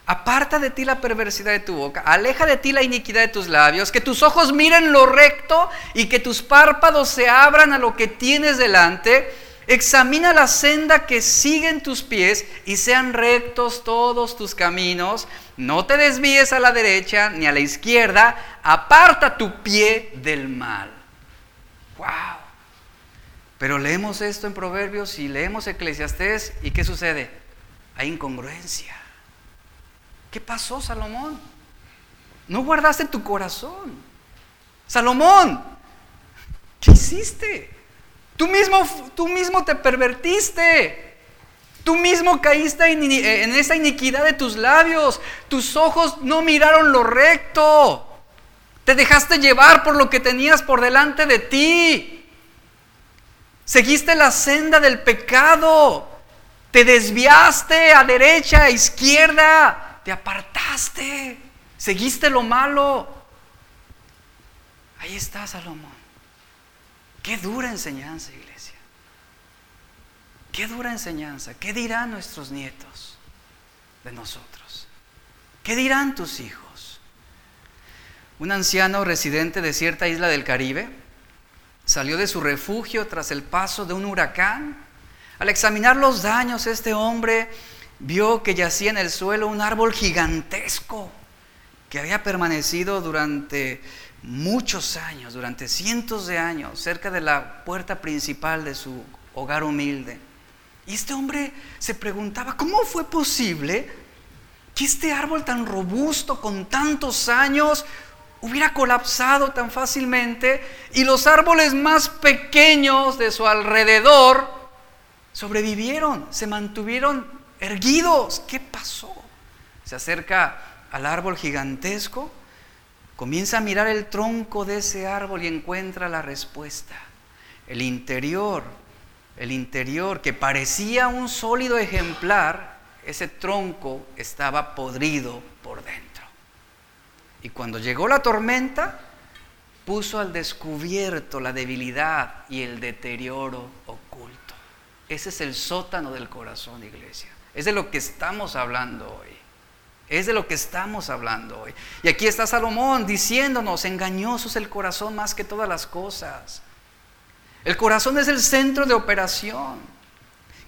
Aparta de ti la perversidad de tu boca, aleja de ti la iniquidad de tus labios, que tus ojos miren lo recto y que tus párpados se abran a lo que tienes delante. Examina la senda que siguen tus pies y sean rectos todos tus caminos. No te desvíes a la derecha ni a la izquierda. Aparta tu pie del mal. ¡Wow! Pero leemos esto en Proverbios y leemos Eclesiastés y ¿qué sucede? Hay incongruencia. ¿Qué pasó, Salomón? No guardaste tu corazón. Salomón, ¿qué hiciste? Tú mismo, tú mismo te pervertiste. Tú mismo caíste en esa iniquidad de tus labios. Tus ojos no miraron lo recto. Te dejaste llevar por lo que tenías por delante de ti. Seguiste la senda del pecado. Te desviaste a derecha, a izquierda te apartaste, seguiste lo malo. Ahí está Salomón. Qué dura enseñanza, iglesia. Qué dura enseñanza. ¿Qué dirán nuestros nietos de nosotros? ¿Qué dirán tus hijos? Un anciano residente de cierta isla del Caribe salió de su refugio tras el paso de un huracán. Al examinar los daños, este hombre vio que yacía en el suelo un árbol gigantesco que había permanecido durante muchos años, durante cientos de años, cerca de la puerta principal de su hogar humilde. Y este hombre se preguntaba, ¿cómo fue posible que este árbol tan robusto, con tantos años, hubiera colapsado tan fácilmente y los árboles más pequeños de su alrededor sobrevivieron, se mantuvieron erguidos. ¿Qué pasó? Se acerca al árbol gigantesco, comienza a mirar el tronco de ese árbol y encuentra la respuesta. El interior, el interior que parecía un sólido ejemplar, ese tronco estaba podrido por dentro. Y cuando llegó la tormenta, puso al descubierto la debilidad y el deterioro oculto. Ese es el sótano del corazón, iglesia. Es de lo que estamos hablando hoy. Es de lo que estamos hablando hoy. Y aquí está Salomón diciéndonos, engañoso es el corazón más que todas las cosas. El corazón es el centro de operación.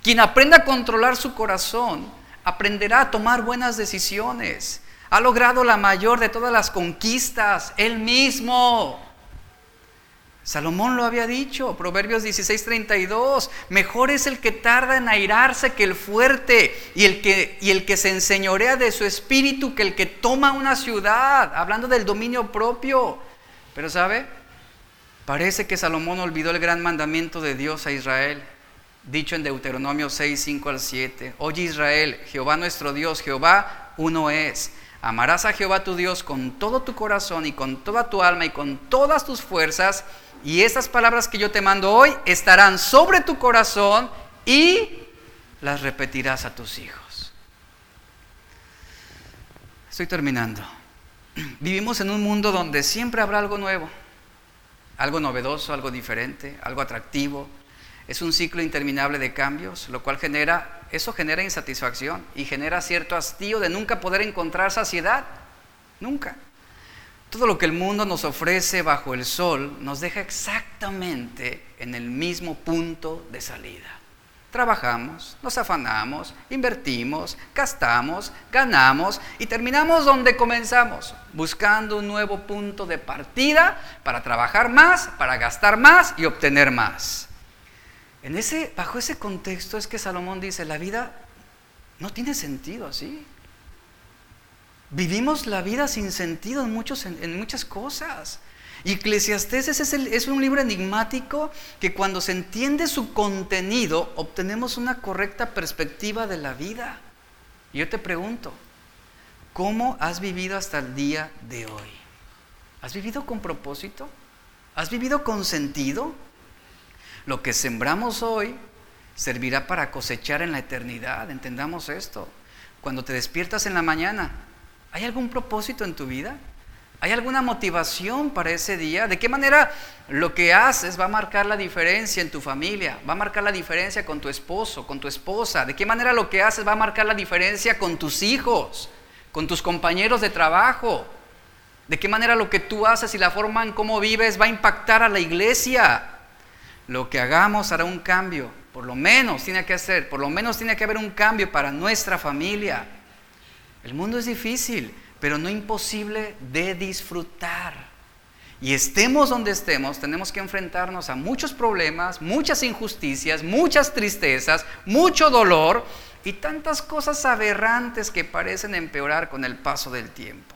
Quien aprenda a controlar su corazón, aprenderá a tomar buenas decisiones. Ha logrado la mayor de todas las conquistas, él mismo. Salomón lo había dicho, Proverbios 16:32, mejor es el que tarda en airarse que el fuerte y el que, y el que se enseñorea de su espíritu que el que toma una ciudad, hablando del dominio propio. Pero ¿sabe? Parece que Salomón olvidó el gran mandamiento de Dios a Israel, dicho en Deuteronomio 6, 5 al 7. Oye Israel, Jehová nuestro Dios, Jehová uno es. Amarás a Jehová tu Dios con todo tu corazón y con toda tu alma y con todas tus fuerzas y estas palabras que yo te mando hoy estarán sobre tu corazón y las repetirás a tus hijos. Estoy terminando. Vivimos en un mundo donde siempre habrá algo nuevo, algo novedoso, algo diferente, algo atractivo. Es un ciclo interminable de cambios, lo cual genera, eso genera insatisfacción y genera cierto hastío de nunca poder encontrar saciedad. Nunca. Todo lo que el mundo nos ofrece bajo el sol nos deja exactamente en el mismo punto de salida. Trabajamos, nos afanamos, invertimos, gastamos, ganamos y terminamos donde comenzamos, buscando un nuevo punto de partida para trabajar más, para gastar más y obtener más. Bajo ese contexto es que Salomón dice, la vida no tiene sentido así. Vivimos la vida sin sentido en, muchos, en, muchas cosas. Y Eclesiastés es, es, un libro enigmático que cuando se entiende su contenido obtenemos una correcta perspectiva de la vida. Y yo te pregunto, ¿cómo has vivido hasta el día de hoy? ¿Has vivido con propósito? ¿Has vivido con sentido? Lo que sembramos hoy servirá para cosechar en la eternidad, entendamos esto. Cuando te despiertas en la mañana, ¿hay algún propósito en tu vida? ¿Hay alguna motivación para ese día? ¿De qué manera lo que haces va a marcar la diferencia en tu familia? ¿Va a marcar la diferencia con tu esposo, con tu esposa? ¿De qué manera lo que haces va a marcar la diferencia con tus hijos, con tus compañeros de trabajo? ¿De qué manera lo que tú haces y la forma en cómo vives va a impactar a la iglesia? Lo que hagamos hará un cambio, por lo menos tiene que hacer, por lo menos tiene que haber un cambio para nuestra familia. El mundo es difícil, pero no imposible de disfrutar. Y estemos donde estemos, tenemos que enfrentarnos a muchos problemas, muchas injusticias, muchas tristezas, mucho dolor y tantas cosas aberrantes que parecen empeorar con el paso del tiempo.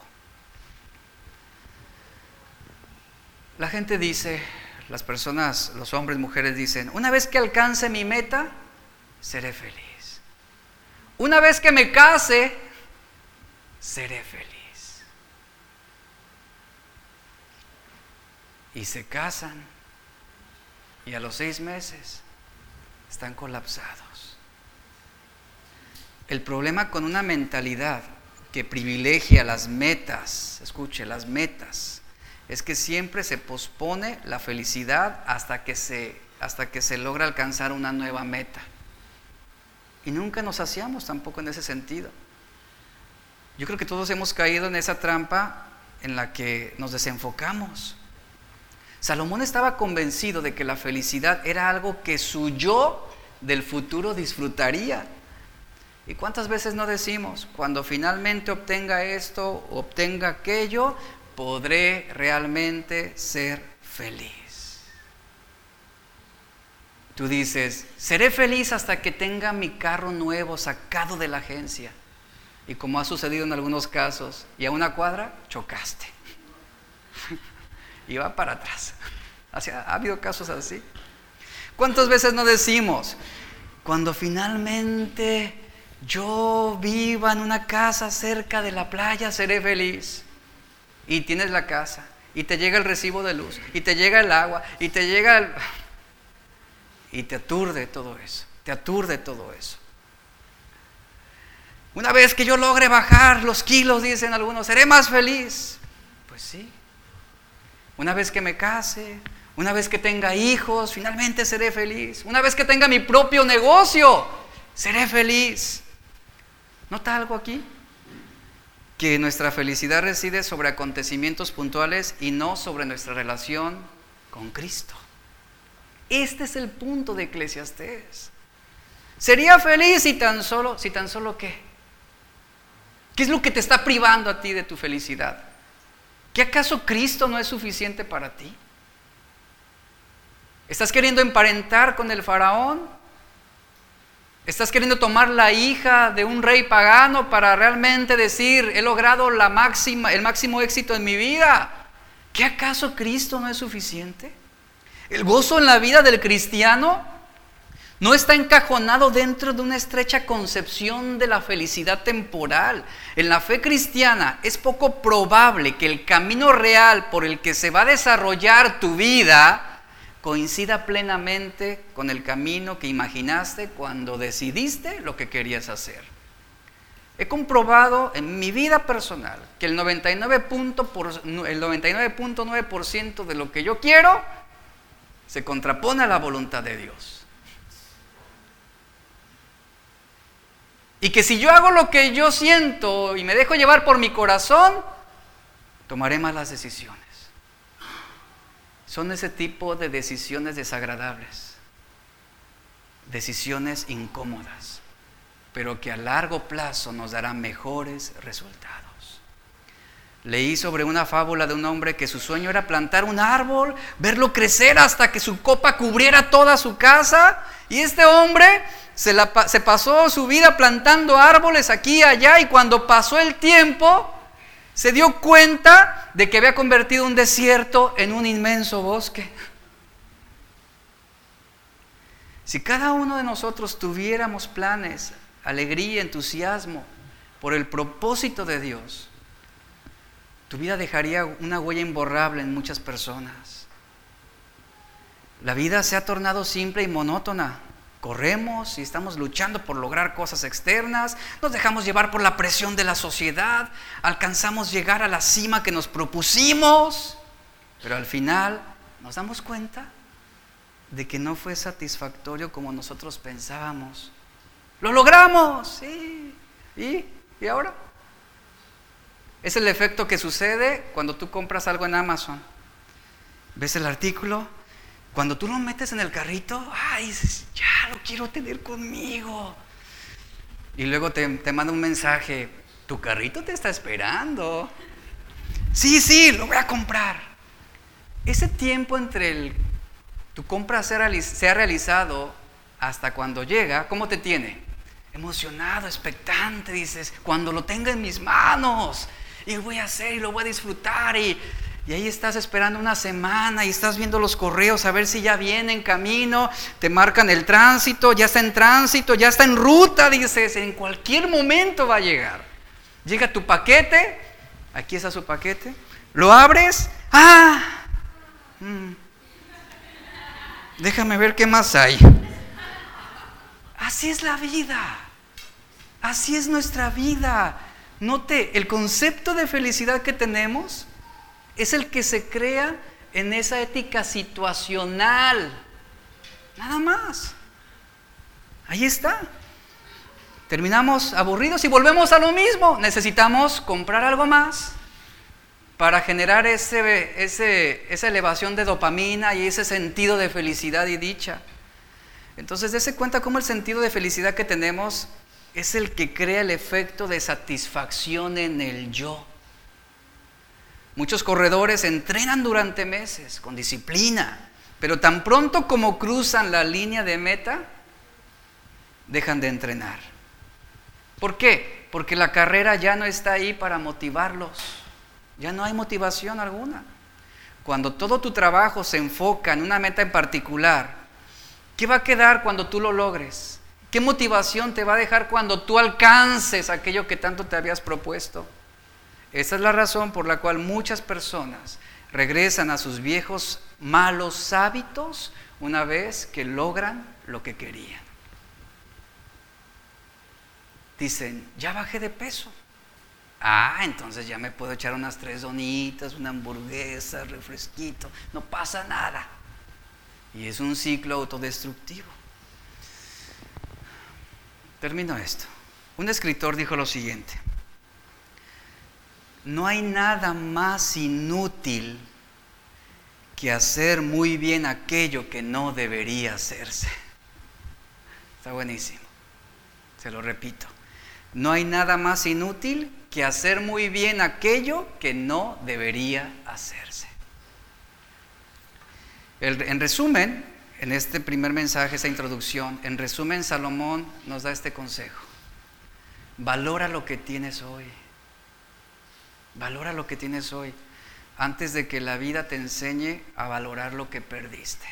La gente dice, las personas, los hombres, mujeres dicen, una vez que alcance mi meta, seré feliz. Una vez que me case, seré feliz. Y se casan y a los seis meses están colapsados. El problema con una mentalidad que privilegia las metas, escuche, las metas, es que siempre se pospone la felicidad hasta que se, hasta que se logra alcanzar una nueva meta. Y nunca nos hacíamos tampoco en ese sentido. Yo creo que todos hemos caído en esa trampa en la que nos desenfocamos. Salomón estaba convencido de que la felicidad era algo que su yo del futuro disfrutaría. ¿Y cuántas veces no decimos, cuando finalmente obtenga esto, obtenga aquello, podré realmente ser feliz. Tú dices, seré feliz hasta que tenga mi carro nuevo sacado de la agencia. Y como ha sucedido en algunos casos, y a una cuadra chocaste. [LAUGHS] y va para atrás. ha habido casos así. ¿Cuántas veces no decimos, cuando finalmente yo viva en una casa cerca de la playa, seré feliz? Y tienes la casa y te llega el recibo de luz y te llega el agua y te llega el... y te aturde todo eso, te aturde todo eso. Una vez que yo logre bajar los kilos, dicen algunos, seré más feliz. Pues sí. Una vez que me case, una vez que tenga hijos, finalmente seré feliz. Una vez que tenga mi propio negocio, seré feliz. ¿Nota algo aquí? Que nuestra felicidad reside sobre acontecimientos puntuales y no sobre nuestra relación con Cristo. Este es el punto de Eclesiastés. Sería feliz si tan solo, si tan solo qué? ¿Qué es lo que te está privando a ti de tu felicidad? ¿Que acaso Cristo no es suficiente para ti? ¿Estás queriendo emparentar con el faraón? ¿Estás queriendo tomar la hija de un rey pagano para realmente decir, he logrado la máxima, el máximo éxito en mi vida? ¿Qué acaso Cristo no es suficiente? El gozo en la vida del cristiano no está encajonado dentro de una estrecha concepción de la felicidad temporal. En la fe cristiana es poco probable que el camino real por el que se va a desarrollar tu vida coincida plenamente con el camino que imaginaste cuando decidiste lo que querías hacer. He comprobado en mi vida personal que el 99.9% 99 de lo que yo quiero se contrapone a la voluntad de Dios. Y que si yo hago lo que yo siento y me dejo llevar por mi corazón, tomaré malas decisiones. Son ese tipo de decisiones desagradables, decisiones incómodas, pero que a largo plazo nos darán mejores resultados. Leí sobre una fábula de un hombre que su sueño era plantar un árbol, verlo crecer hasta que su copa cubriera toda su casa. Y este hombre se, pasó su vida plantando árboles aquí y allá y cuando pasó el tiempo se dio cuenta de que había convertido un desierto en un inmenso bosque. Si cada uno de nosotros tuviéramos planes, alegría, entusiasmo por el propósito de Dios, tu vida dejaría una huella imborrable en muchas personas. La vida se ha tornado simple y monótona. Corremos y estamos luchando por lograr cosas externas, nos dejamos llevar por la presión de la sociedad, alcanzamos llegar a la cima que nos propusimos, pero al final nos damos cuenta de que no fue satisfactorio como nosotros pensábamos. Lo logramos, sí. ¿Y? ¿Y ahora? Es el efecto que sucede cuando tú compras algo en Amazon. ¿Ves el artículo? Cuando tú lo metes en el carrito, ay, dices, ya lo quiero tener conmigo. Y luego te, te manda un mensaje, tu carrito te está esperando. Sí, sí, lo voy a comprar. Ese tiempo entre el tu compra sea, sea realizado hasta cuando llega, ¿cómo te tiene? Emocionado, expectante, dices, cuando lo tenga en mis manos, y lo voy a hacer y lo voy a disfrutar y, y ahí estás esperando una semana y estás viendo los correos a ver si ya viene en camino, te marcan el tránsito, ya está en tránsito, ya está en ruta, dices, en cualquier momento va a llegar. Llega tu paquete, aquí está su paquete, lo abres, ah, mm, déjame ver qué más hay. Así es la vida, así es nuestra vida. Note, el concepto de felicidad que tenemos es el que se crea en esa ética situacional. Nada más. Ahí está. Terminamos aburridos y volvemos a lo mismo. Necesitamos comprar algo más para generar ese, esa elevación de dopamina y ese sentido de felicidad y dicha. Entonces, dése cuenta cómo el sentido de felicidad que tenemos es el que crea el efecto de satisfacción en el yo. Muchos corredores entrenan durante meses con disciplina, pero tan pronto como cruzan la línea de meta, dejan de entrenar. ¿Por qué? Porque la carrera ya no está ahí para motivarlos. Ya no hay motivación alguna. Cuando todo tu trabajo se enfoca en una meta en particular, ¿qué va a quedar cuando tú lo logres? ¿Qué motivación te va a dejar cuando tú alcances aquello que tanto te habías propuesto? Esa es la razón por la cual muchas personas regresan a sus viejos malos hábitos una vez que logran lo que querían. Dicen, ya bajé de peso. Ah, entonces ya me puedo echar unas tres donitas, una hamburguesa, refresquito. No pasa nada. Y es un ciclo autodestructivo. Termino esto. Un escritor dijo lo siguiente. No hay nada más inútil que hacer muy bien aquello que no debería hacerse. Está buenísimo. Se lo repito. No hay nada más inútil que hacer muy bien aquello que no debería hacerse. en resumen, en este primer mensaje, esta introducción, en resumen, Salomón nos da este consejo. Valora lo que tienes hoy. Valora lo que tienes hoy antes de que la vida te enseñe a valorar lo que perdiste.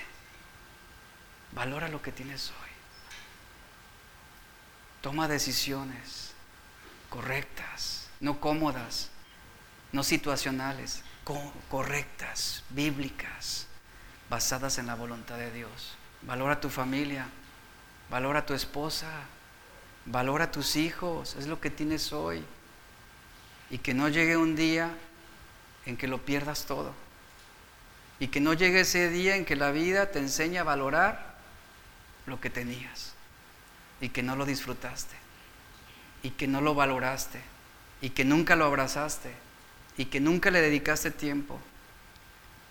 Valora lo que tienes hoy. Toma decisiones correctas, no cómodas, no situacionales, correctas, bíblicas basadas en la voluntad de Dios. Valora tu familia, valora tu esposa, valora tus hijos, es lo que tienes hoy. Y que no llegue un día en que lo pierdas todo. Y que no llegue ese día en que la vida te enseña a valorar lo que tenías y que no lo disfrutaste. y que no lo valoraste y que nunca lo abrazaste y que nunca le dedicaste tiempo.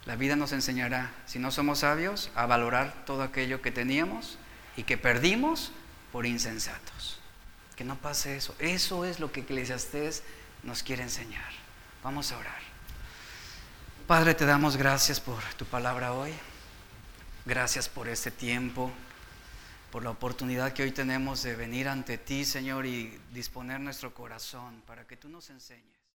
La vida nos enseñará, si no somos sabios, a valorar todo aquello que teníamos y que perdimos por insensatos. Que no pase eso. Eso es lo que Eclesiastés nos quiere enseñar. Vamos a orar. Padre, te damos gracias por tu palabra hoy. Gracias por este tiempo, por la oportunidad que hoy tenemos de venir ante ti, Señor, y disponer nuestro corazón para que tú nos enseñes.